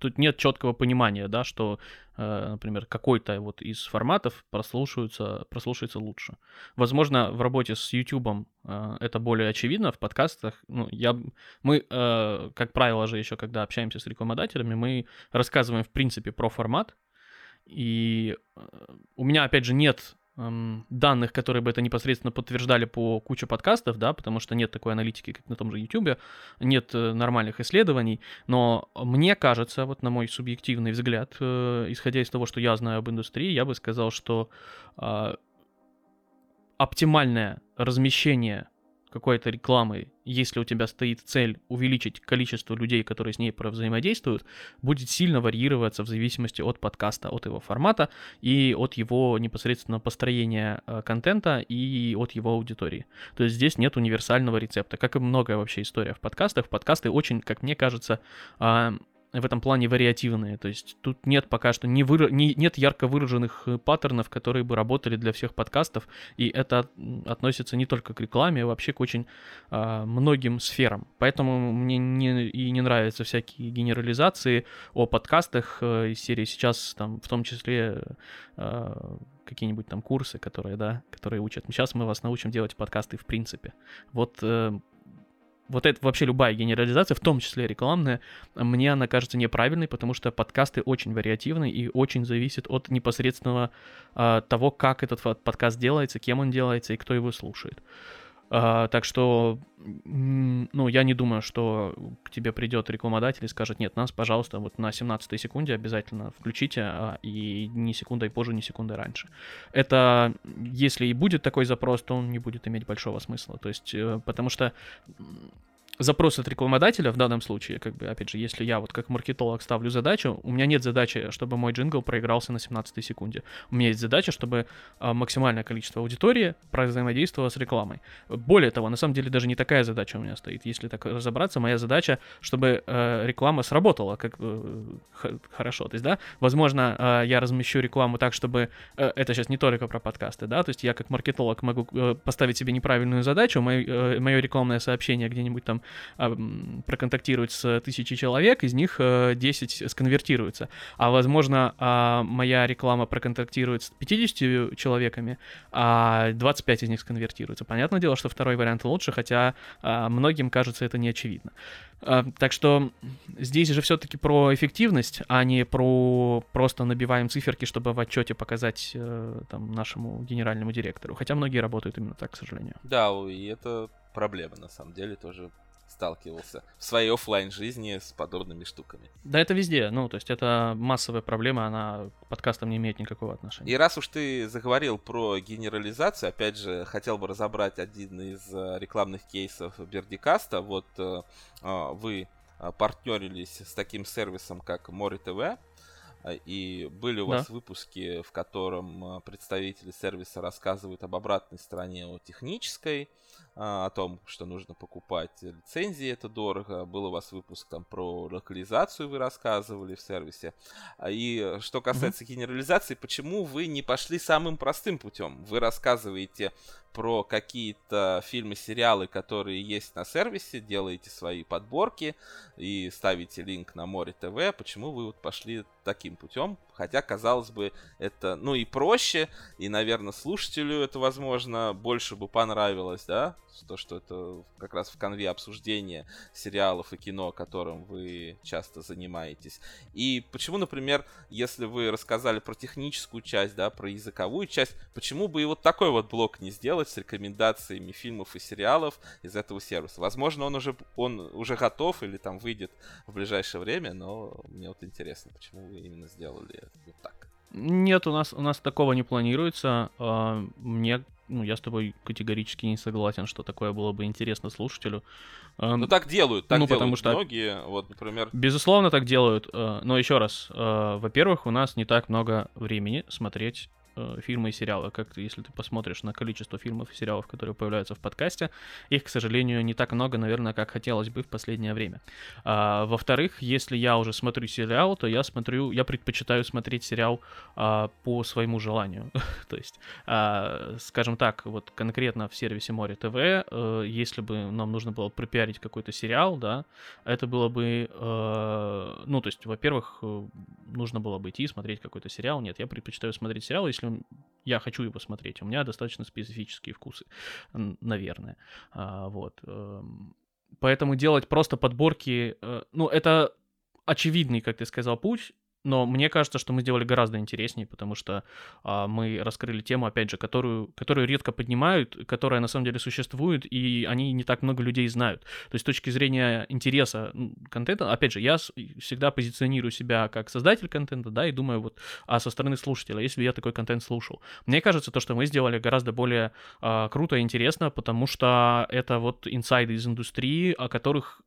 тут нет четкого понимания, да, что, э, например, какой-то вот из форматов прослушивается, прослушается лучше. Возможно, в работе с YouTube э, это более очевидно, в подкастах, ну, я, мы, э, как правило же еще, когда общаемся с рекламодателями, мы рассказываем, в принципе, про формат, и э, у меня, опять же, нет эм, данных, которые бы это непосредственно подтверждали по куче подкастов, да, потому что нет такой аналитики, как на том же YouTube, нет э, нормальных исследований, но мне кажется, вот на мой субъективный взгляд, э, исходя из того, что я знаю об индустрии, я бы сказал, что э, оптимальное размещение какой-то рекламы, если у тебя стоит цель увеличить количество людей, которые с ней взаимодействуют, будет сильно варьироваться в зависимости от подкаста, от его формата и от его непосредственно построения э, контента и от его аудитории. То есть здесь нет универсального рецепта, как и многое вообще история в подкастах. Подкасты очень, как мне кажется, а, в этом плане вариативные. То есть тут нет пока что не выра... не, нет ярко выраженных э, паттернов, которые бы работали для всех подкастов, и это относится не только к рекламе, а вообще к очень а, многим сферам. Поэтому мне не, и не нравятся всякие генерализации о подкастах э, из серии сейчас, там, в том числе а, какие-нибудь там курсы, которые, да, которые учат. Сейчас мы вас научим делать подкасты в принципе. Вот э, вот это вообще любая генерализация, в том числе рекламная, мне она кажется неправильной, потому что подкасты очень вариативны и очень зависят от непосредственного э, того, как этот подкаст делается, кем он делается и кто его слушает. Uh, так что, ну, я не думаю, что к тебе придет рекламодатель и скажет, нет, нас, пожалуйста, вот на 17 секунде обязательно включите, uh, и ни секундой позже, ни секундой раньше. Это, если и будет такой запрос, то он не будет иметь большого смысла. То есть, uh, потому что запрос от рекламодателя в данном случае, как бы, опять же, если я вот как маркетолог ставлю задачу, у меня нет задачи, чтобы мой джингл проигрался на 17 секунде. У меня есть задача, чтобы а, максимальное количество аудитории взаимодействовало с рекламой. Более того, на самом деле даже не такая задача у меня стоит. Если так разобраться, моя задача, чтобы э, реклама сработала как хорошо. То есть, да, возможно, э, я размещу рекламу так, чтобы... Э, это сейчас не только про подкасты, да, то есть я как маркетолог могу поставить себе неправильную задачу, мое рекламное сообщение где-нибудь там а, проконтактирует с тысячи человек, из них 10 э, сконвертируются. А возможно, а, моя реклама проконтактирует с 50 человеками, а 25 из них сконвертируются. Понятное дело, что второй вариант лучше, хотя а, многим кажется это не очевидно. Так что здесь же все-таки про эффективность, а не про просто набиваем циферки, чтобы в отчете показать э, там, нашему генеральному директору. Хотя многие работают именно так, к сожалению. Да, и это проблема на самом деле тоже сталкивался в своей офлайн жизни с подобными штуками. Да, это везде. Ну, то есть это массовая проблема, она к подкастам не имеет никакого отношения. И раз уж ты заговорил про генерализацию, опять же, хотел бы разобрать один из э, рекламных кейсов Бердикаста. Вот э, э, вы партнерились с таким сервисом, как Море ТВ. И были у вас да. выпуски, в котором представители сервиса рассказывают об обратной стороне, о технической, о том, что нужно покупать лицензии, это дорого. Был у вас выпуск там про локализацию, вы рассказывали в сервисе. А, и что касается mm-hmm. генерализации, почему вы не пошли самым простым путем? Вы рассказываете про какие-то фильмы, сериалы, которые есть на сервисе, делаете свои подборки и ставите линк на Море ТВ. Почему вы вот пошли таким путем? Хотя, казалось бы, это, ну, и проще, и, наверное, слушателю это, возможно, больше бы понравилось, да? То, что это как раз в конве обсуждения сериалов и кино, которым вы часто занимаетесь. И почему, например, если вы рассказали про техническую часть, да, про языковую часть, почему бы и вот такой вот блок не сделать с рекомендациями фильмов и сериалов из этого сервиса? Возможно, он уже, он уже готов или там выйдет в ближайшее время, но мне вот интересно, почему вы именно сделали вот так. Нет, у нас, у нас такого не планируется. А, мне, ну, я с тобой категорически не согласен, что такое было бы интересно слушателю. А, ну, так делают, так ну, делают потому что, многие, вот, например... Безусловно, так делают, а, но еще раз, во-первых, у нас не так много времени смотреть э, фильмы и сериалы. Как если ты посмотришь на количество фильмов и сериалов, которые появляются в подкасте, их, к сожалению, не так много, наверное, как хотелось бы в последнее время. А, во-вторых, если я уже смотрю сериал, то я смотрю, я предпочитаю смотреть сериал а, по своему желанию. то есть, а, скажем так, вот конкретно в сервисе Море ТВ, а, если бы нам нужно было пропиарить какой-то сериал, да, это было бы, а, ну, то есть, во-первых, нужно было бы идти смотреть какой-то сериал. Нет, я предпочитаю смотреть сериал, если я хочу его смотреть. У меня достаточно специфические вкусы, наверное. А, вот. Эм, поэтому делать просто подборки, э, ну, это очевидный, как ты сказал, путь, но мне кажется, что мы сделали гораздо интереснее, потому что а, мы раскрыли тему, опять же, которую, которую редко поднимают, которая на самом деле существует, и они не так много людей знают. То есть с точки зрения интереса контента, опять же, я всегда позиционирую себя как создатель контента, да, и думаю вот, а со стороны слушателя, если бы я такой контент слушал. Мне кажется, то, что мы сделали гораздо более а, круто и интересно, потому что это вот инсайды из индустрии, о которых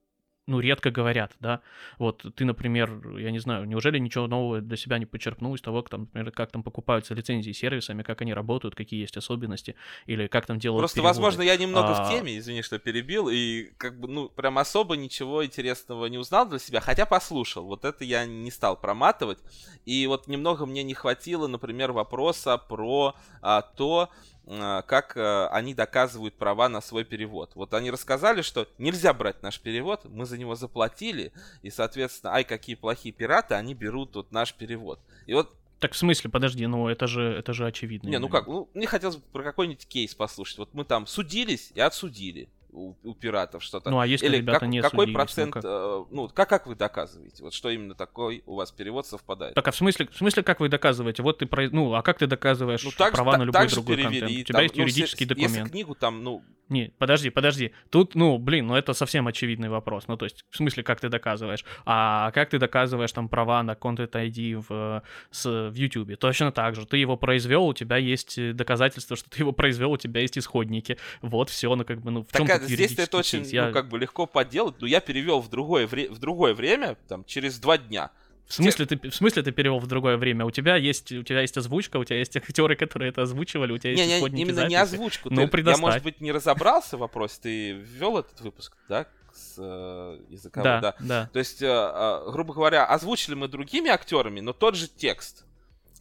ну, редко говорят, да. Вот ты, например, я не знаю, неужели ничего нового для себя не почерпнул из того, как там, например, как там покупаются лицензии сервисами, как они работают, какие есть особенности, или как там делают Просто, переводы. возможно, я немного а... в теме, извини, что перебил, и как бы, ну, прям особо ничего интересного не узнал для себя, хотя послушал. Вот это я не стал проматывать. И вот немного мне не хватило, например, вопроса про а, то, как э, они доказывают права на свой перевод. Вот они рассказали, что нельзя брать наш перевод, мы за него заплатили, и, соответственно, ай, какие плохие пираты, они берут вот наш перевод. И вот так в смысле, подожди, ну это же, это же очевидно. Не, ну как, ну мне хотелось бы про какой-нибудь кейс послушать. Вот мы там судились и отсудили у, у пиратов что-то. Ну а если Или ребята как, не какой судились, процент, ну как? Э, ну как как вы доказываете, вот что именно такой у вас перевод совпадает? Так а в смысле, в смысле как вы доказываете? Вот ты про, ну а как ты доказываешь ну, так, права так, на любой другой перевели, контент? У тебя там, есть юридический ну, документ. Если книгу там, ну не, подожди, подожди. Тут, ну, блин, ну это совсем очевидный вопрос. Ну, то есть, в смысле, как ты доказываешь? А как ты доказываешь там права на Content ID в, с, в YouTube? Точно так же. Ты его произвел, у тебя есть доказательства, что ты его произвел, у тебя есть исходники. Вот все, ну, как бы, ну, в чем так, здесь это очень, я... ну, как бы легко подделать. Ну, я перевел в другое, вре- в другое время, там, через два дня. В смысле, ты, в смысле ты перевел в другое время? У тебя есть, у тебя есть озвучка, у тебя есть актеры, которые это озвучивали, у тебя есть не, исходники не, именно записи. не озвучку. Ну, ты, я, может быть, не разобрался в вопросе, ты ввел этот выпуск, да? с э, языковой, да, да. да. То есть, э, э, грубо говоря, озвучили мы другими актерами, но тот же текст.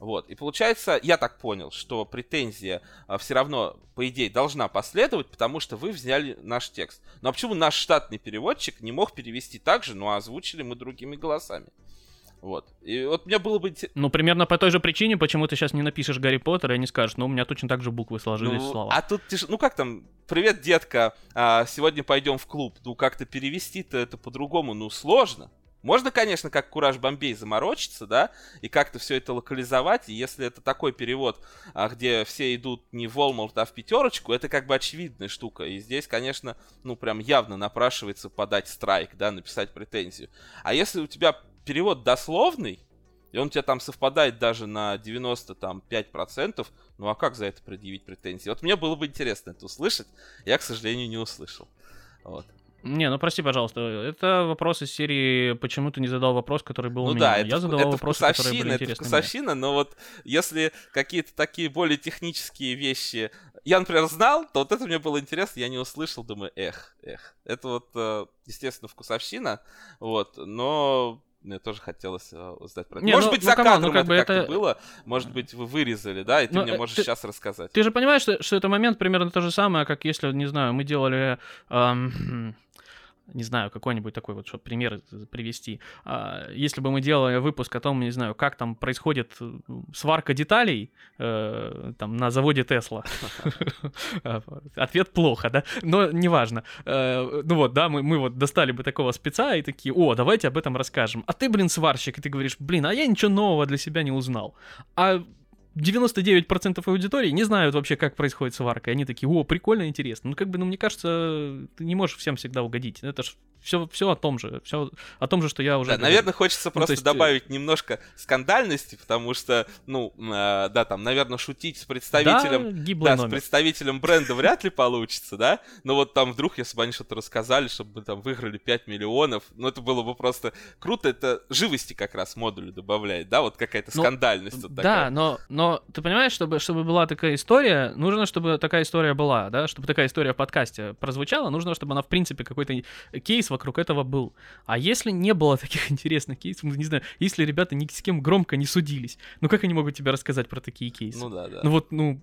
Вот. И получается, я так понял, что претензия а, все равно, по идее, должна последовать, потому что вы взяли наш текст. Но а почему наш штатный переводчик не мог перевести так же, но озвучили мы другими голосами? Вот. И вот мне было бы... Ну, примерно по той же причине, почему ты сейчас не напишешь Гарри Поттера и не скажешь, ну, у меня точно так же буквы сложились ну, слова. А тут, ты ну как там, привет, детка, а, сегодня пойдем в клуб. Ну, как-то перевести-то это по-другому, ну, сложно. Можно, конечно, как Кураж Бомбей заморочиться, да, и как-то все это локализовать, и если это такой перевод, а, где все идут не в Walmart, а в пятерочку, это как бы очевидная штука, и здесь, конечно, ну, прям явно напрашивается подать страйк, да, написать претензию. А если у тебя перевод дословный, и он у тебя там совпадает даже на 95%, ну а как за это предъявить претензии? Вот мне было бы интересно это услышать, я, к сожалению, не услышал. Вот. Не, ну прости, пожалуйста, это вопрос из серии «Почему ты не задал вопрос, который был ну у меня?» да, это, Я задавал это вопросы, которые были это интересны вкусовщина, но вот если какие-то такие более технические вещи я, например, знал, то вот это мне было интересно, я не услышал, думаю, эх, эх. Это вот, э, естественно, вкусовщина, вот, но мне тоже хотелось uh, узнать про это. Не, может ну, быть, ну, за кадром ну, как это как-то это... было, может быть, вы вырезали, да, и ты ну, мне можешь ты, сейчас рассказать. Ты же понимаешь, что, что это момент примерно то же самое, как если, не знаю, мы делали... Эм не знаю, какой-нибудь такой вот, чтобы пример привести. А, если бы мы делали выпуск о том, не знаю, как там происходит э, сварка деталей э, там на заводе Тесла. Ответ плохо, да? Но неважно. Э, ну вот, да, мы, мы вот достали бы такого спеца и такие, о, давайте об этом расскажем. А ты, блин, сварщик, и ты говоришь, блин, а я ничего нового для себя не узнал. А 99% аудитории не знают вообще, как происходит сварка. И они такие, о, прикольно, интересно. Ну, как бы, ну, мне кажется, ты не можешь всем всегда угодить. Это ж все, все о том же, все о том же, что я уже. Да, наверное, хочется ну, просто есть... добавить немножко скандальности, потому что, ну, э, да, там, наверное, шутить с представителем, да, да с представителем бренда вряд ли получится, да. Но вот там вдруг, если бы они что-то рассказали, чтобы мы там выиграли 5 миллионов, ну это было бы просто круто. Это живости как раз модулю добавляет, да, вот какая-то ну, скандальность. Вот да, такая. но, но ты понимаешь, чтобы чтобы была такая история, нужно, чтобы такая история была, да, чтобы такая история в подкасте прозвучала, нужно, чтобы она в принципе какой-то кейс вокруг этого был. А если не было таких интересных кейсов, ну, не знаю, если ребята ни с кем громко не судились, ну как они могут тебе рассказать про такие кейсы? Ну да, да. Ну вот, ну,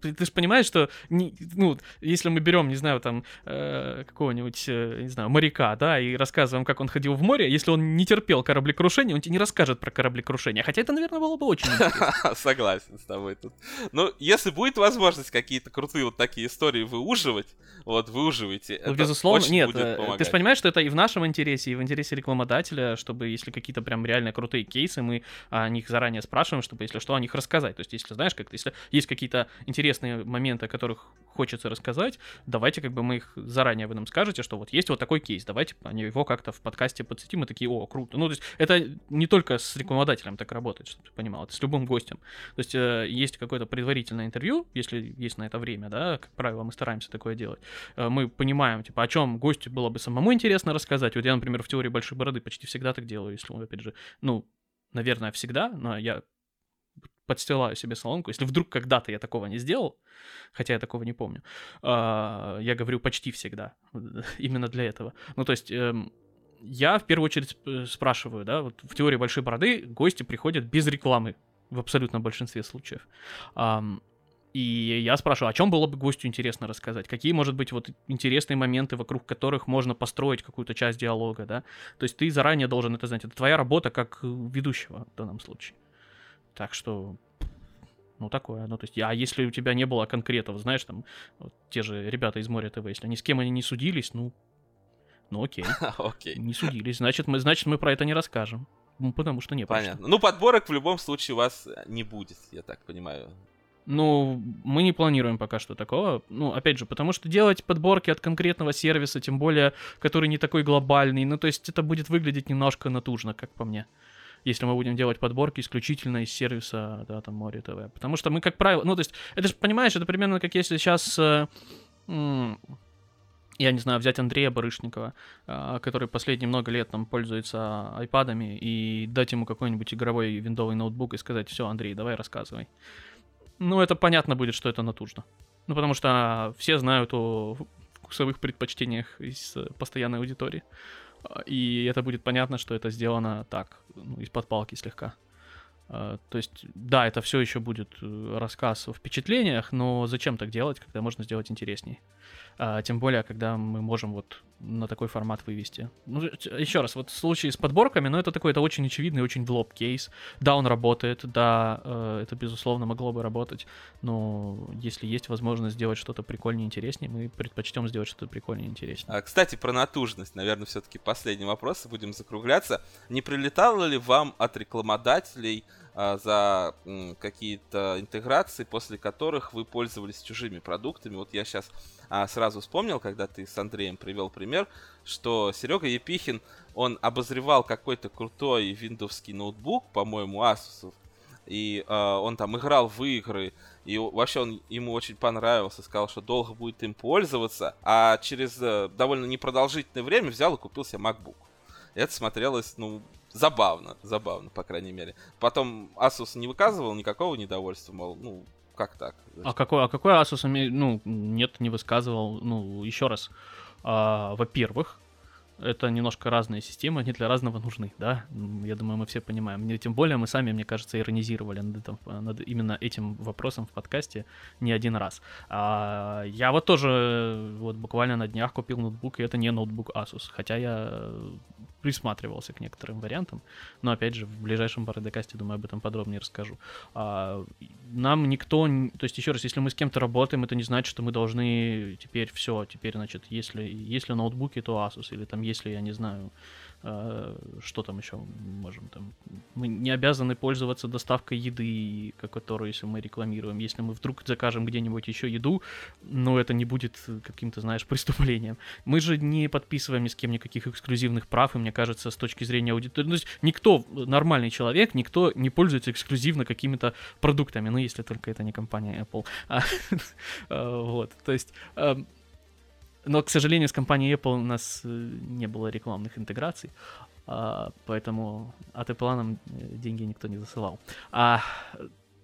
ты, ты же понимаешь, что, не, ну, если мы берем, не знаю, там, э, какого-нибудь, э, не знаю, моряка, да, и рассказываем, как он ходил в море, если он не терпел кораблекрушение, он тебе не расскажет про кораблекрушение. Хотя это, наверное, было бы очень интересно. Согласен с тобой тут. Ну, если будет возможность какие-то крутые вот такие истории выуживать, вот, выуживайте. Ну, безусловно, нет. Э, ты же понимаешь, что это и в нашем интересе, и в интересе рекламодателя, чтобы, если какие-то прям реально крутые кейсы, мы о них заранее спрашиваем, чтобы, если что, о них рассказать. То есть, если, знаешь, как если есть какие-то интересные моменты, о которых хочется рассказать, давайте как бы мы их заранее вы нам скажете, что вот есть вот такой кейс, давайте его как-то в подкасте подсветим, и такие, о, круто. Ну, то есть это не только с рекламодателем так работает, чтобы ты понимал, это с любым гостем. То есть э, есть какое-то предварительное интервью, если есть на это время, да, как правило, мы стараемся такое делать. Э, мы понимаем, типа, о чем гостю было бы самому интересно рассказать. Вот я, например, в теории большой бороды почти всегда так делаю, если, опять же, ну, наверное, всегда, но я подстилаю себе соломку. Если вдруг когда-то я такого не сделал, хотя я такого не помню, а, я говорю почти всегда, именно для этого. Ну, то есть эм, я в первую очередь спрашиваю, да, вот в теории большой бороды гости приходят без рекламы в абсолютном большинстве случаев. И я спрашиваю, о чем было бы гостю интересно рассказать? Какие, может быть, вот интересные моменты, вокруг которых можно построить какую-то часть диалога, да? То есть ты заранее должен это знать. Это твоя работа как ведущего в данном случае. Так что, ну, такое. Ну, то есть, а если у тебя не было конкретов, знаешь, там, вот, те же ребята из Моря ТВ, если они с кем они не судились, ну, ну окей. окей. Не судились, значит мы, значит, мы про это не расскажем. Ну, потому что не Понятно. Ну, подборок в любом случае у вас не будет, я так понимаю. Ну, мы не планируем пока что такого. Ну, опять же, потому что делать подборки от конкретного сервиса, тем более, который не такой глобальный, ну, то есть это будет выглядеть немножко натужно, как по мне если мы будем делать подборки исключительно из сервиса, да, там, Море ТВ. Потому что мы, как правило, ну, то есть, это же, понимаешь, это примерно как если сейчас, э, я не знаю, взять Андрея Барышникова, э, который последние много лет там пользуется айпадами, и дать ему какой-нибудь игровой виндовый ноутбук и сказать, все, Андрей, давай рассказывай. Ну, это понятно будет, что это натужно. Ну, потому что все знают о вкусовых предпочтениях из постоянной аудитории. И это будет понятно, что это сделано так, ну, из-под палки слегка. А, то есть, да, это все еще будет э, рассказ о впечатлениях, но зачем так делать, когда можно сделать интересней? А, тем более, когда мы можем вот на такой формат вывести. Ну, еще раз, вот в случае с подборками, ну, это такой, это очень очевидный, очень в лоб кейс. Да, он работает, да, э, это, безусловно, могло бы работать, но если есть возможность сделать что-то прикольнее, интереснее, мы предпочтем сделать что-то прикольнее, интереснее. А, кстати, про натужность, наверное, все-таки последний вопрос, будем закругляться. Не прилетало ли вам от рекламодателей за какие-то интеграции, после которых вы пользовались чужими продуктами? Вот я сейчас а, сразу вспомнил, когда ты с Андреем привел пример, что Серега Епихин, он обозревал какой-то крутой виндовский ноутбук, по-моему, Asus, и э, он там играл в игры, и вообще он ему очень понравился, сказал, что долго будет им пользоваться, а через э, довольно непродолжительное время взял и купил себе MacBook. Это смотрелось, ну, забавно, забавно, по крайней мере. Потом Asus не выказывал никакого недовольства, мол, ну, как так? А какой, а какой Asus, ну, нет, не высказывал. Ну, еще раз. А, во-первых, это немножко разные системы, они для разного нужны, да, я думаю, мы все понимаем. Тем более мы сами, мне кажется, иронизировали над, этим, над именно этим вопросом в подкасте не один раз. А, я вот тоже вот буквально на днях купил ноутбук, и это не ноутбук Asus, хотя я присматривался к некоторым вариантам, но опять же в ближайшем парадокасте, думаю, об этом подробнее расскажу. А, нам никто, то есть еще раз, если мы с кем-то работаем, это не значит, что мы должны теперь все, теперь, значит, если, если ноутбуки, то Asus, или там если, я не знаю, что там еще можем там... Мы не обязаны пользоваться доставкой еды, которую, если мы рекламируем. Если мы вдруг закажем где-нибудь еще еду, ну, это не будет каким-то, знаешь, преступлением. Мы же не подписываем ни с кем никаких эксклюзивных прав, и мне кажется, с точки зрения аудитории... Ну, то есть никто, нормальный человек, никто не пользуется эксклюзивно какими-то продуктами, ну, если только это не компания Apple. А, вот, то есть эм, но, к сожалению, с компанией Apple у нас э, не было рекламных интеграций, а, поэтому от Apple нам э, деньги никто не засылал. А,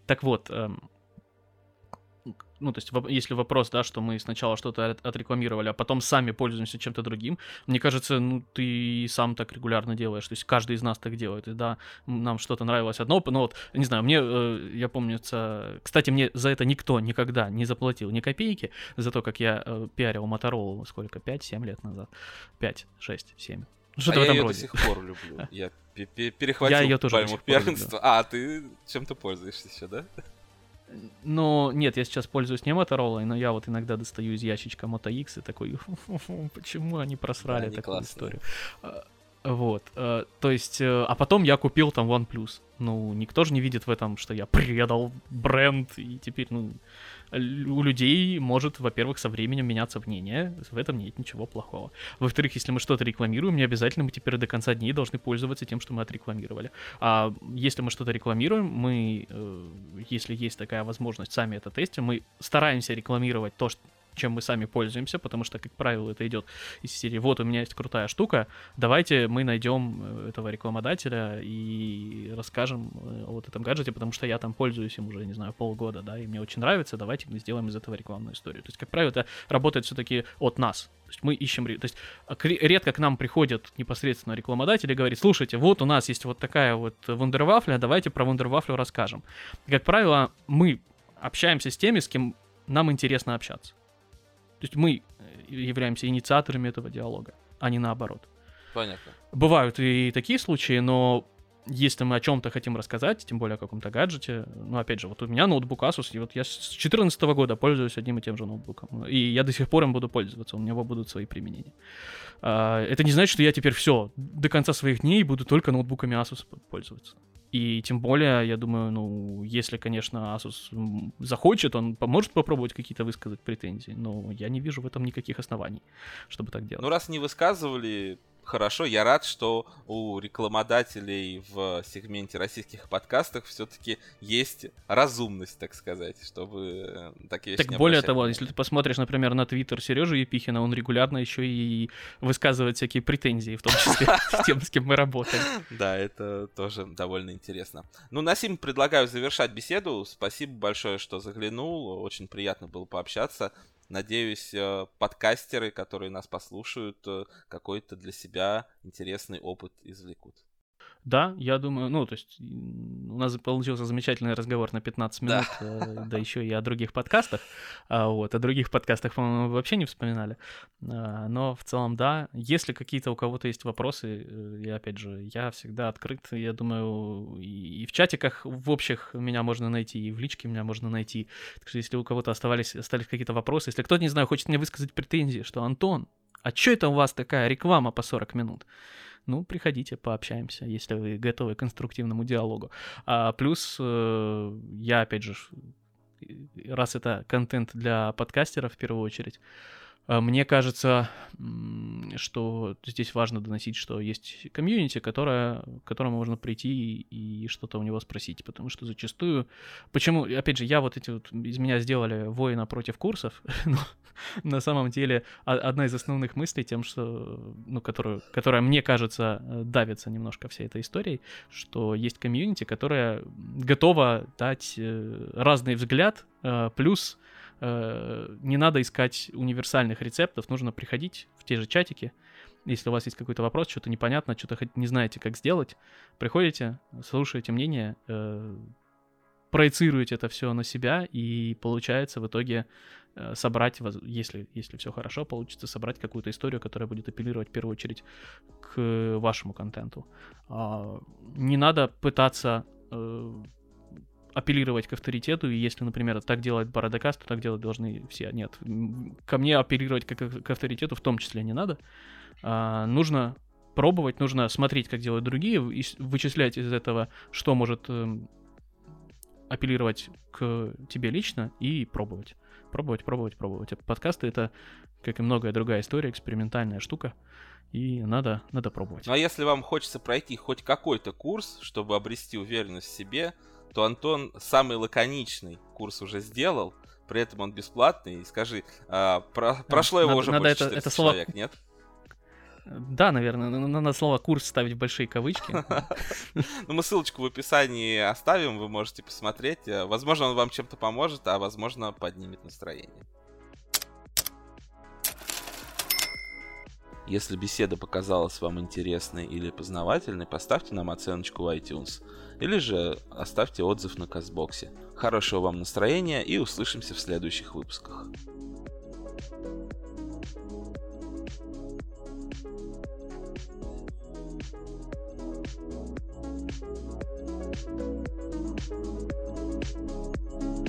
так вот, эм, ну, то есть, если вопрос, да, что мы сначала что-то отрекламировали, а потом сами пользуемся чем-то другим, мне кажется, ну, ты сам так регулярно делаешь, то есть каждый из нас так делает, и да, нам что-то нравилось одно, но вот, не знаю, мне, э, я помню, кстати, мне за это никто никогда не заплатил ни копейки, за то, как я э, пиарил Motorola, сколько, 5-7 лет назад, 5, 6, 7, ну, что-то а в этом я ее роде. до сих пор люблю. Я перехватил я ее тоже пальму первенства. А, ты чем-то пользуешься еще, да? Но нет, я сейчас пользуюсь не Motorola, но я вот иногда достаю из ящичка Moto X и такой, почему они просрали да, такую классные. историю. Вот, э, то есть, э, а потом я купил там OnePlus. Ну, никто же не видит в этом, что я предал бренд, и теперь, ну, у людей может, во-первых, со временем меняться мнение, в этом нет ничего плохого. Во-вторых, если мы что-то рекламируем, не обязательно мы теперь до конца дней должны пользоваться тем, что мы отрекламировали. А если мы что-то рекламируем, мы, э, если есть такая возможность, сами это тестим, мы стараемся рекламировать то, что чем мы сами пользуемся, потому что, как правило, это идет из серии «Вот у меня есть крутая штука, давайте мы найдем э, этого рекламодателя и расскажем э, о вот этом гаджете, потому что я там пользуюсь им уже, не знаю, полгода, да, и мне очень нравится, давайте мы сделаем из этого рекламную историю». То есть, как правило, это работает все-таки от нас. То есть мы ищем, то есть а, редко к нам приходят непосредственно рекламодатели и говорят, слушайте, вот у нас есть вот такая вот вундервафля, давайте про вундервафлю расскажем. И, как правило, мы общаемся с теми, с кем нам интересно общаться. То есть мы э, являемся инициаторами этого диалога, а не наоборот. Понятно. Бывают и такие случаи, но если мы о чем-то хотим рассказать, тем более о каком-то гаджете, ну, опять же, вот у меня ноутбук Asus, и вот я с 2014 года пользуюсь одним и тем же ноутбуком, и я до сих пор им буду пользоваться, у него будут свои применения. А, это не значит, что я теперь все, до конца своих дней буду только ноутбуками Asus пользоваться. И тем более, я думаю, ну, если, конечно, Asus захочет, он поможет попробовать какие-то высказать претензии, но я не вижу в этом никаких оснований, чтобы так делать. Ну, раз не высказывали, хорошо. Я рад, что у рекламодателей в сегменте российских подкастов все-таки есть разумность, так сказать, чтобы э, такие Так более того, если ты посмотришь, например, на твиттер Сережи Епихина, он регулярно еще и высказывает всякие претензии, в том числе с тем, с кем мы работаем. Да, это тоже довольно интересно. Ну, Насим, предлагаю завершать беседу. Спасибо большое, что заглянул. Очень приятно было пообщаться. Надеюсь, э, подкастеры, которые нас послушают, э, какой-то для себя интересный опыт извлекут. Да, я думаю, ну, то есть у нас получился замечательный разговор на 15 минут, да, э, да еще и о других подкастах. А, вот, о других подкастах, по-моему, вообще не вспоминали. А, но в целом, да, если какие-то у кого-то есть вопросы, э, и опять же, я всегда открыт, я думаю, и, в чатиках в общих меня можно найти, и в личке меня можно найти. Так что если у кого-то оставались, остались какие-то вопросы, если кто-то, не знаю, хочет мне высказать претензии, что Антон, а что это у вас такая реклама по 40 минут? Ну, приходите, пообщаемся, если вы готовы к конструктивному диалогу. А плюс э, я, опять же, раз это контент для подкастеров в первую очередь, мне кажется, что здесь важно доносить, что есть комьюнити, которое, к которому можно прийти и, и что-то у него спросить, потому что зачастую... Почему, опять же, я вот эти вот, из меня сделали воина против курсов, но на самом деле одна из основных мыслей тем, что, ну, которую, которая, мне кажется, давится немножко всей этой историей, что есть комьюнити, которая готова дать э, разный взгляд, э, плюс Э, не надо искать универсальных рецептов, нужно приходить в те же чатики. Если у вас есть какой-то вопрос, что-то непонятно, что-то не знаете, как сделать, приходите, слушаете мнение, э, проецируете это все на себя, и получается в итоге э, собрать, если, если все хорошо, получится собрать какую-то историю, которая будет апеллировать в первую очередь к вашему контенту. А, не надо пытаться апеллировать к авторитету, и если, например, так делает Бородокаст, то так делать должны все. Нет, ко мне апеллировать как к авторитету в том числе не надо. А, нужно пробовать, нужно смотреть, как делают другие, и вычислять из этого, что может э, апеллировать к тебе лично, и пробовать. Пробовать, пробовать, пробовать. Подкасты — это, как и многое другая история, экспериментальная штука, и надо, надо пробовать. Ну а если вам хочется пройти хоть какой-то курс, чтобы обрести уверенность в себе, то Антон самый лаконичный курс уже сделал, при этом он бесплатный. И скажи, а, про, прошло его надо, уже надо больше это, это слово... человек, нет? Да, наверное, надо слово курс ставить в большие кавычки. Ну, мы ссылочку в описании оставим, вы можете посмотреть. Возможно, он вам чем-то поможет, а возможно, поднимет настроение. Если беседа показалась вам интересной или познавательной, поставьте нам оценочку в iTunes. Или же оставьте отзыв на Казбоксе. Хорошего вам настроения и услышимся в следующих выпусках.